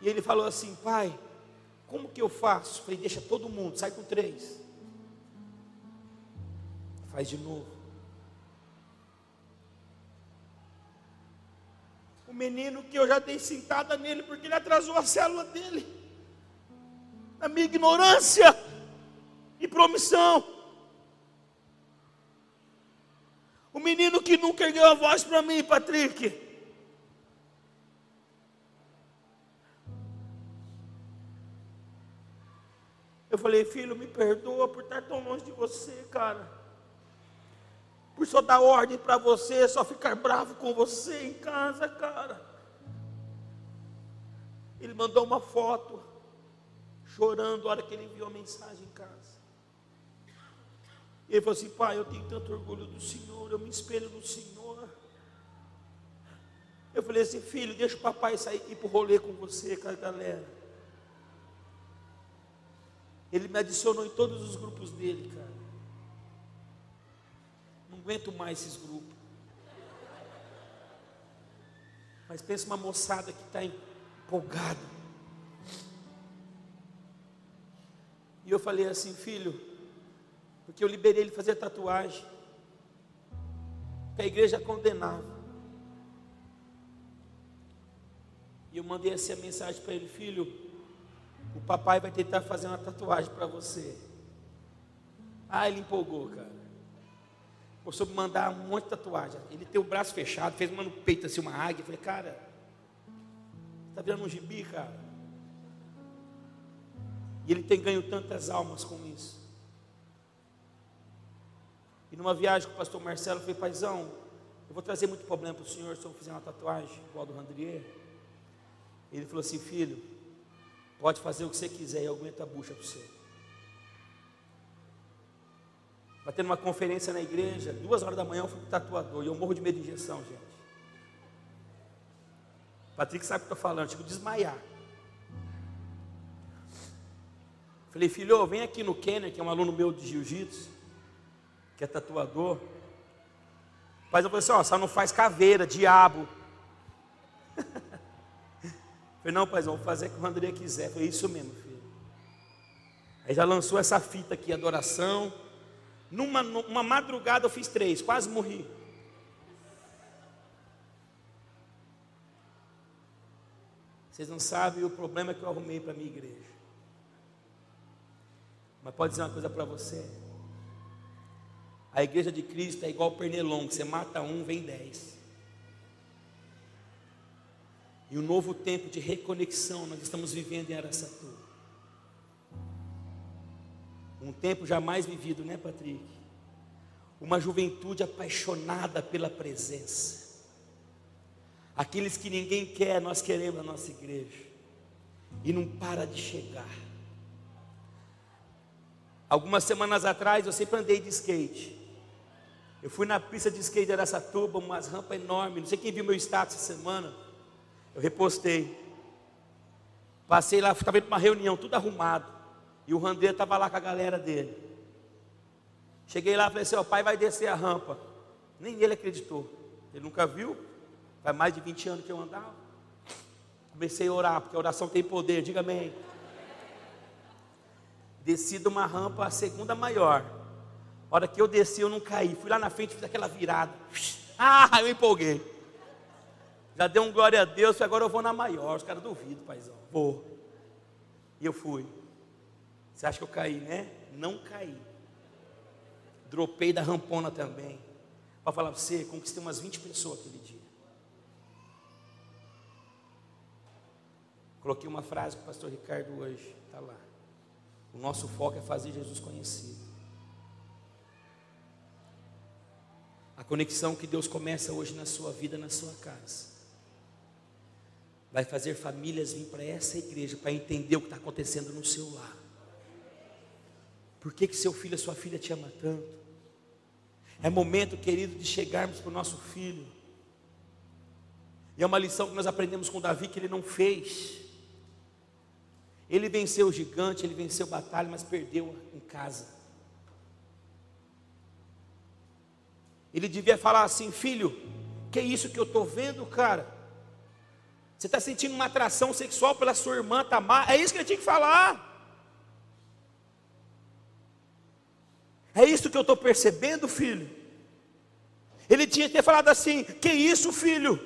E ele falou assim: pai, como que eu faço? falei, deixa todo mundo, sai com três. Faz de novo. menino que eu já dei sentada nele porque ele atrasou a célula dele. Na minha ignorância e promissão. O menino que nunca ergueu a voz para mim, Patrick. Eu falei, filho, me perdoa por estar tão longe de você, cara. Por só dar ordem para você, só ficar bravo com você em casa, cara. Ele mandou uma foto, chorando, a hora que ele enviou a mensagem em casa. E ele falou assim: Pai, eu tenho tanto orgulho do Senhor, eu me espelho no Senhor. Eu falei assim: Filho, deixa o papai sair ir para o rolê com você, com a galera. Ele me adicionou em todos os grupos dele, cara. Aguento mais esses grupos. Mas pensa uma moçada que está empolgada. E eu falei assim, filho, porque eu liberei ele fazer tatuagem. Que a igreja condenava. E eu mandei assim a mensagem para ele, filho, o papai vai tentar fazer uma tatuagem para você. Ah, ele empolgou, cara. Ou soube mandar um monte de tatuagem. Ele tem o braço fechado, fez uma no peito assim, uma águia. Eu falei, cara, está virando um gibi, cara. E ele tem ganho tantas almas com isso. E numa viagem com o pastor Marcelo, eu falei, paizão, eu vou trazer muito problema para o senhor se eu fizer uma tatuagem, igual do Randrier. Ele falou assim, filho, Pode fazer o que você quiser eu aguento a bucha para você. Vai ter uma conferência na igreja, duas horas da manhã eu fui tatuador e eu morro de medo de injeção, gente. Patrick sabe o que eu estou falando, tipo desmaiar. Falei, filho, vem aqui no Kenner, que é um aluno meu de jiu-jitsu, que é tatuador. Mas eu falei assim, ó, só não faz caveira, diabo. Falei, não, pai, vamos fazer o que o André quiser. Foi isso mesmo, filho. Aí já lançou essa fita aqui, adoração. Numa, numa madrugada eu fiz três, quase morri. Vocês não sabem o problema que eu arrumei para a minha igreja. Mas pode dizer uma coisa para você. A igreja de Cristo é igual o pernilongo, você mata um, vem dez. E um novo tempo de reconexão nós estamos vivendo em Aracatu. Um tempo jamais vivido, né, Patrick? Uma juventude apaixonada pela presença. Aqueles que ninguém quer, nós queremos na nossa igreja. E não para de chegar. Algumas semanas atrás eu sempre andei de skate. Eu fui na pista de skate de Aracatuba, umas rampas enormes. Não sei quem viu meu status essa semana. Eu repostei. Passei lá, estava indo para uma reunião, tudo arrumado. E o Randeiro estava lá com a galera dele. Cheguei lá e falei assim: o pai vai descer a rampa. Nem ele acreditou. Ele nunca viu. Faz mais de 20 anos que eu andava. Comecei a orar, porque a oração tem poder, diga amém. Desci de uma rampa, a segunda maior. A hora que eu desci, eu não caí. Fui lá na frente, fiz aquela virada. Ah, eu empolguei. Já deu um glória a Deus, agora eu vou na maior. Os caras duvidam, paizão. Vou. E eu fui. Você acha que eu caí, né? Não caí. Dropei da rampona também. Para falar para você, conquistei umas 20 pessoas aquele dia. Coloquei uma frase para o pastor Ricardo hoje. Está lá. O nosso foco é fazer Jesus conhecido. A conexão que Deus começa hoje na sua vida, na sua casa vai fazer famílias vir para essa igreja para entender o que está acontecendo no seu lar. Por que, que seu filho, a sua filha te ama tanto? É momento, querido, de chegarmos para o nosso filho. E é uma lição que nós aprendemos com Davi que ele não fez. Ele venceu o gigante, ele venceu a batalha, mas perdeu em casa. Ele devia falar assim: filho, que é isso que eu estou vendo, cara? Você está sentindo uma atração sexual pela sua irmã Tamar? É isso que ele tinha que falar. É isso que eu estou percebendo, filho. Ele tinha que ter falado assim: Que isso, filho?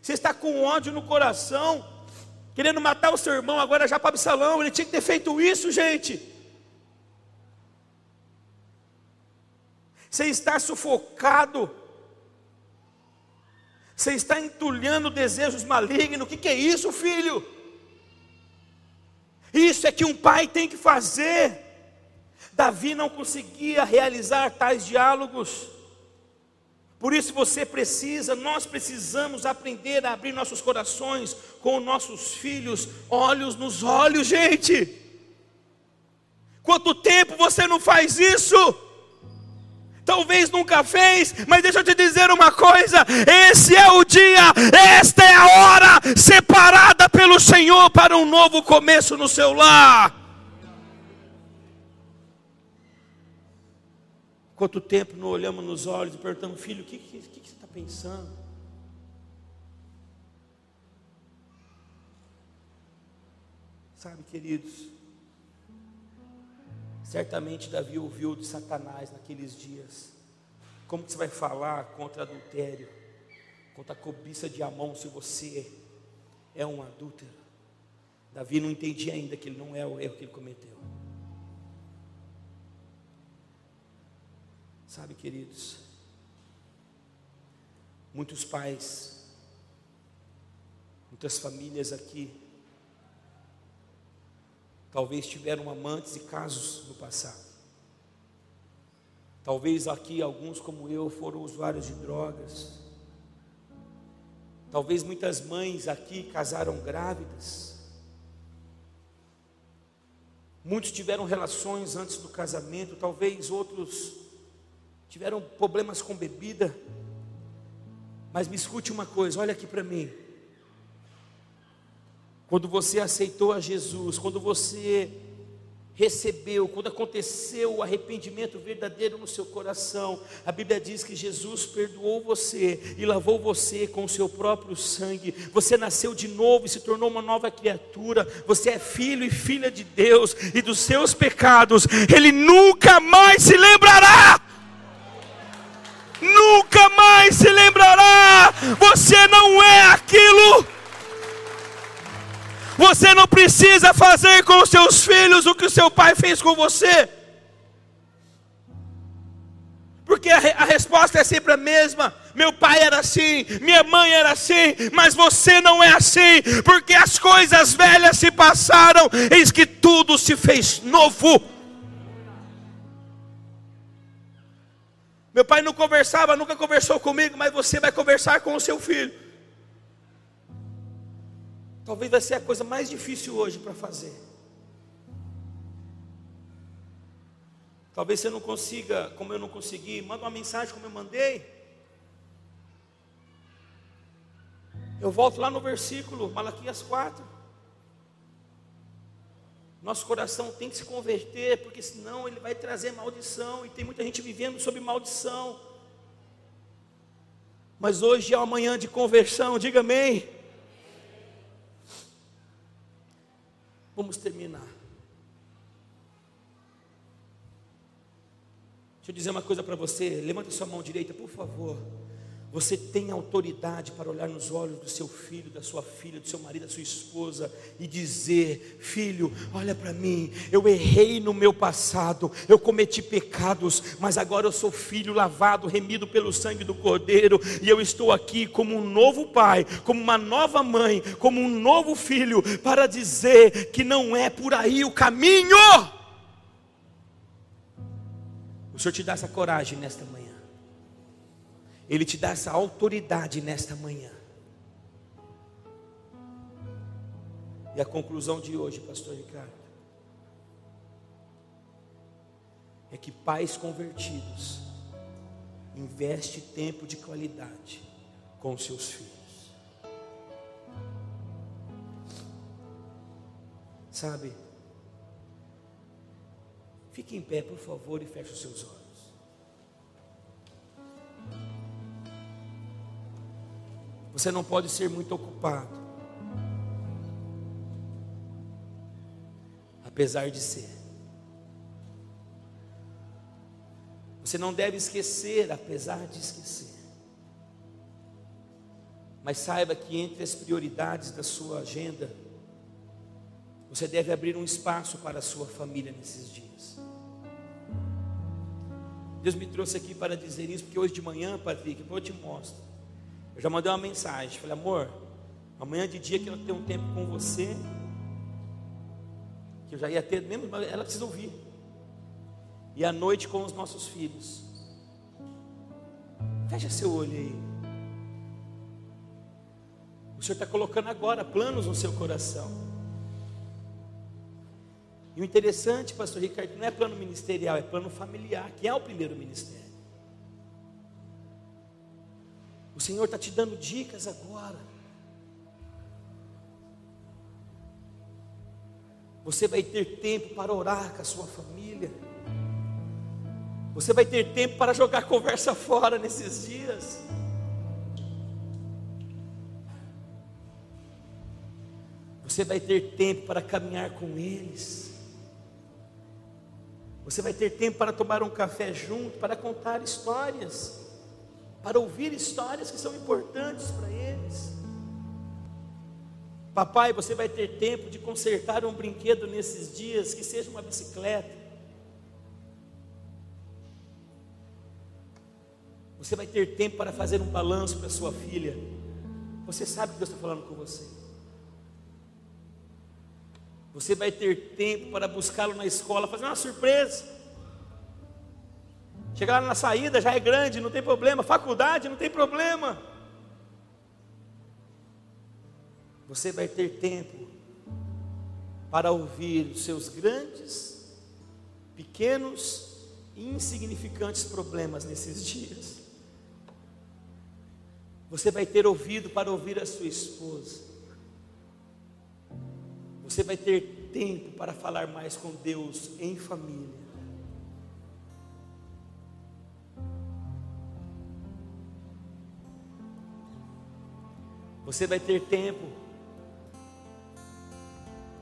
Você está com ódio no coração, querendo matar o seu irmão agora já para Absalão. Ele tinha que ter feito isso, gente. Você está sufocado Você está entulhando desejos malignos. O que, que é isso, filho? Isso é que um pai tem que fazer. Davi não conseguia realizar tais diálogos. Por isso você precisa, nós precisamos aprender a abrir nossos corações com nossos filhos, olhos nos olhos, gente. Quanto tempo você não faz isso? Talvez nunca fez, mas deixa eu te dizer uma coisa: esse é o dia, esta é a hora separada pelo Senhor para um novo começo no seu lar. Quanto tempo não olhamos nos olhos e perguntamos, filho, o que, que, que você está pensando? Sabe, queridos, Certamente Davi ouviu de Satanás naqueles dias. Como que você vai falar contra adultério, contra a cobiça de Amon se você é um adúltero? Davi não entendia ainda que ele não é o erro que ele cometeu. Sabe, queridos, muitos pais, muitas famílias aqui Talvez tiveram amantes e casos no passado. Talvez aqui alguns, como eu, foram usuários de drogas. Talvez muitas mães aqui casaram grávidas. Muitos tiveram relações antes do casamento, talvez outros tiveram problemas com bebida. Mas me escute uma coisa, olha aqui para mim. Quando você aceitou a Jesus, quando você recebeu, quando aconteceu o arrependimento verdadeiro no seu coração, a Bíblia diz que Jesus perdoou você e lavou você com o seu próprio sangue. Você nasceu de novo e se tornou uma nova criatura. Você é filho e filha de Deus e dos seus pecados ele nunca mais se lembrará. Você não é aquilo você não precisa fazer com seus filhos o que o seu pai fez com você. Porque a, a, resposta é sempre a mesma. Meu pai era assim, minha mãe era assim, mas você não é assim, porque as coisas velhas se passaram, eis que tudo se fez novo. Meu pai não conversava, nunca conversou comigo, mas você vai conversar com o seu filho. Talvez vai ser a coisa mais difícil hoje para fazer. Talvez você não consiga, como eu não consegui, manda uma mensagem como eu mandei. Eu volto lá no versículo, Malaquias 4. Nosso coração tem que se converter, porque senão ele vai trazer maldição, e tem muita gente vivendo sob maldição. Mas hoje é uma manhã de conversão, diga amém. Vamos terminar. Deixa eu dizer uma coisa para você. Levanta sua mão direita, por favor. Você tem autoridade para olhar nos olhos do seu filho, da sua filha, do seu marido, da sua esposa e dizer: Filho, olha para mim, eu errei no meu passado, eu cometi pecados, mas agora eu sou filho lavado, remido pelo sangue do Cordeiro, e eu estou aqui como um novo pai, como uma nova mãe, como um novo filho, para dizer que não é por aí o caminho. O Senhor te dá essa coragem nesta manhã. Ele te dá essa autoridade nesta manhã. E a conclusão de hoje, pastor Ricardo, é que pais convertidos investe tempo de qualidade com seus filhos. Sabe? Fique em pé, por favor, e feche os seus olhos. Você não pode ser muito ocupado. Apesar de ser. Você não deve esquecer, apesar de esquecer. Mas saiba que entre as prioridades da sua agenda, você deve abrir um espaço para a sua família nesses dias. Deus me trouxe aqui para dizer isso, porque hoje de manhã, Patrick, eu te mostro. Eu já mandei uma mensagem. Falei, amor, amanhã de dia que eu tenho um tempo com você, que eu já ia ter, mesmo, ela precisa ouvir. E à noite com os nossos filhos. Fecha seu olho aí. O Senhor está colocando agora planos no seu coração. E o interessante, pastor Ricardo, não é plano ministerial, é plano familiar, que é o primeiro ministério. O Senhor está te dando dicas agora. Você vai ter tempo para orar com a sua família. Você vai ter tempo para jogar conversa fora nesses dias. Você vai ter tempo para caminhar com eles. Você vai ter tempo para tomar um café junto, para contar histórias, para ouvir histórias que são importantes para eles. Papai, você vai ter tempo de consertar um brinquedo nesses dias, que seja uma bicicleta. Você vai ter tempo para fazer um balanço para sua filha. Você sabe que Deus está falando com você. Você vai ter tempo para buscá-lo na escola, fazer uma surpresa. Chegar lá na saída já é grande, não tem problema. Faculdade, não tem problema. Você vai ter tempo para ouvir os seus grandes, pequenos e insignificantes problemas nesses dias. Você vai ter ouvido para ouvir a sua esposa. Você vai ter tempo para falar mais com Deus em família. Você vai ter tempo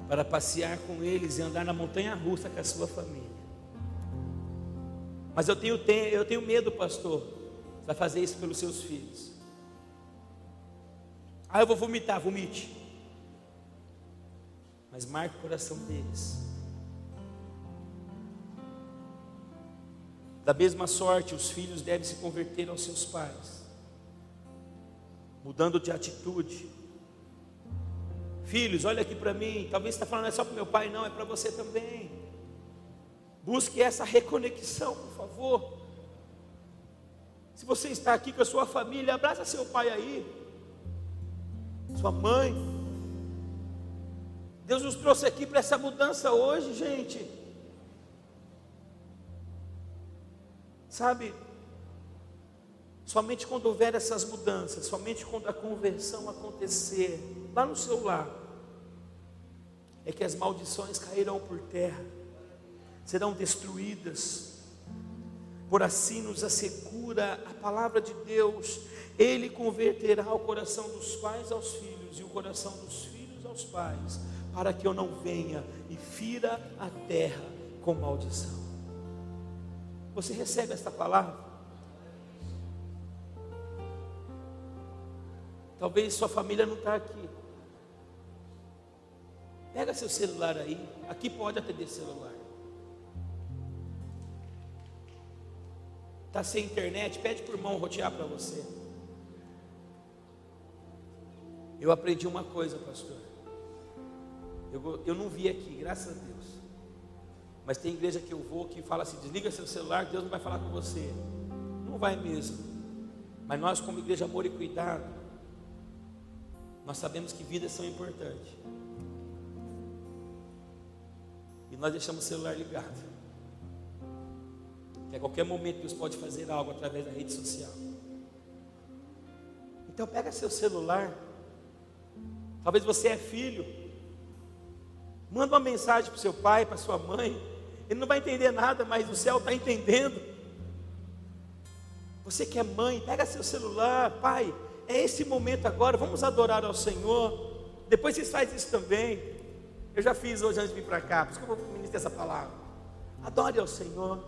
para passear com eles e andar na montanha russa com a sua família. Mas eu tenho, eu tenho medo, pastor, para fazer isso pelos seus filhos. Ah, eu vou vomitar, vomite mas marque o coração deles. Da mesma sorte, os filhos devem se converter aos seus pais, mudando de atitude. Filhos, olha aqui para mim. Talvez você está falando, é só para meu pai, não, é para você também. Busque essa reconexão, por favor. Se você está aqui com a sua família, abraça seu pai aí, sua mãe. Deus nos trouxe aqui para essa mudança hoje, gente. Sabe, somente quando houver essas mudanças, somente quando a conversão acontecer lá no seu lar, é que as maldições cairão por terra, serão destruídas. Por assim nos assegura a palavra de Deus, Ele converterá o coração dos pais aos filhos e o coração dos filhos aos pais, para que eu não venha e fira a terra com maldição. Você recebe esta palavra? Talvez sua família não está aqui. Pega seu celular aí. Aqui pode atender celular. Está sem internet? Pede por mão rotear para você. Eu aprendi uma coisa, pastor. Eu, eu não vi aqui, graças a Deus. Mas tem igreja que eu vou que fala assim: desliga seu celular, Deus não vai falar com você. Não vai mesmo. Mas nós, como igreja amor e cuidado, nós sabemos que vidas são importantes. E nós deixamos o celular ligado. Que a qualquer momento Deus pode fazer algo através da rede social. Então pega seu celular. Talvez você é filho. Manda uma mensagem para seu pai, para sua mãe. Ele não vai entender nada, mas o céu está entendendo. Você que é mãe, pega seu celular, pai. É esse momento agora, vamos adorar ao Senhor. Depois vocês fazem isso também. Eu já fiz hoje antes de vir para cá, por isso que eu vou ministrar essa palavra. Adore ao Senhor.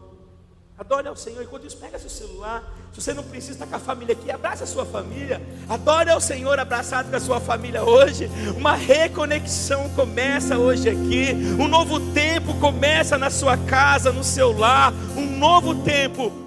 Adore ao Senhor. Enquanto isso, pega seu celular. Se você não precisa estar com a família aqui, abraça a sua família. Adore ao Senhor abraçado com a sua família hoje. Uma reconexão começa hoje aqui. Um novo tempo começa na sua casa, no seu lar. Um novo tempo.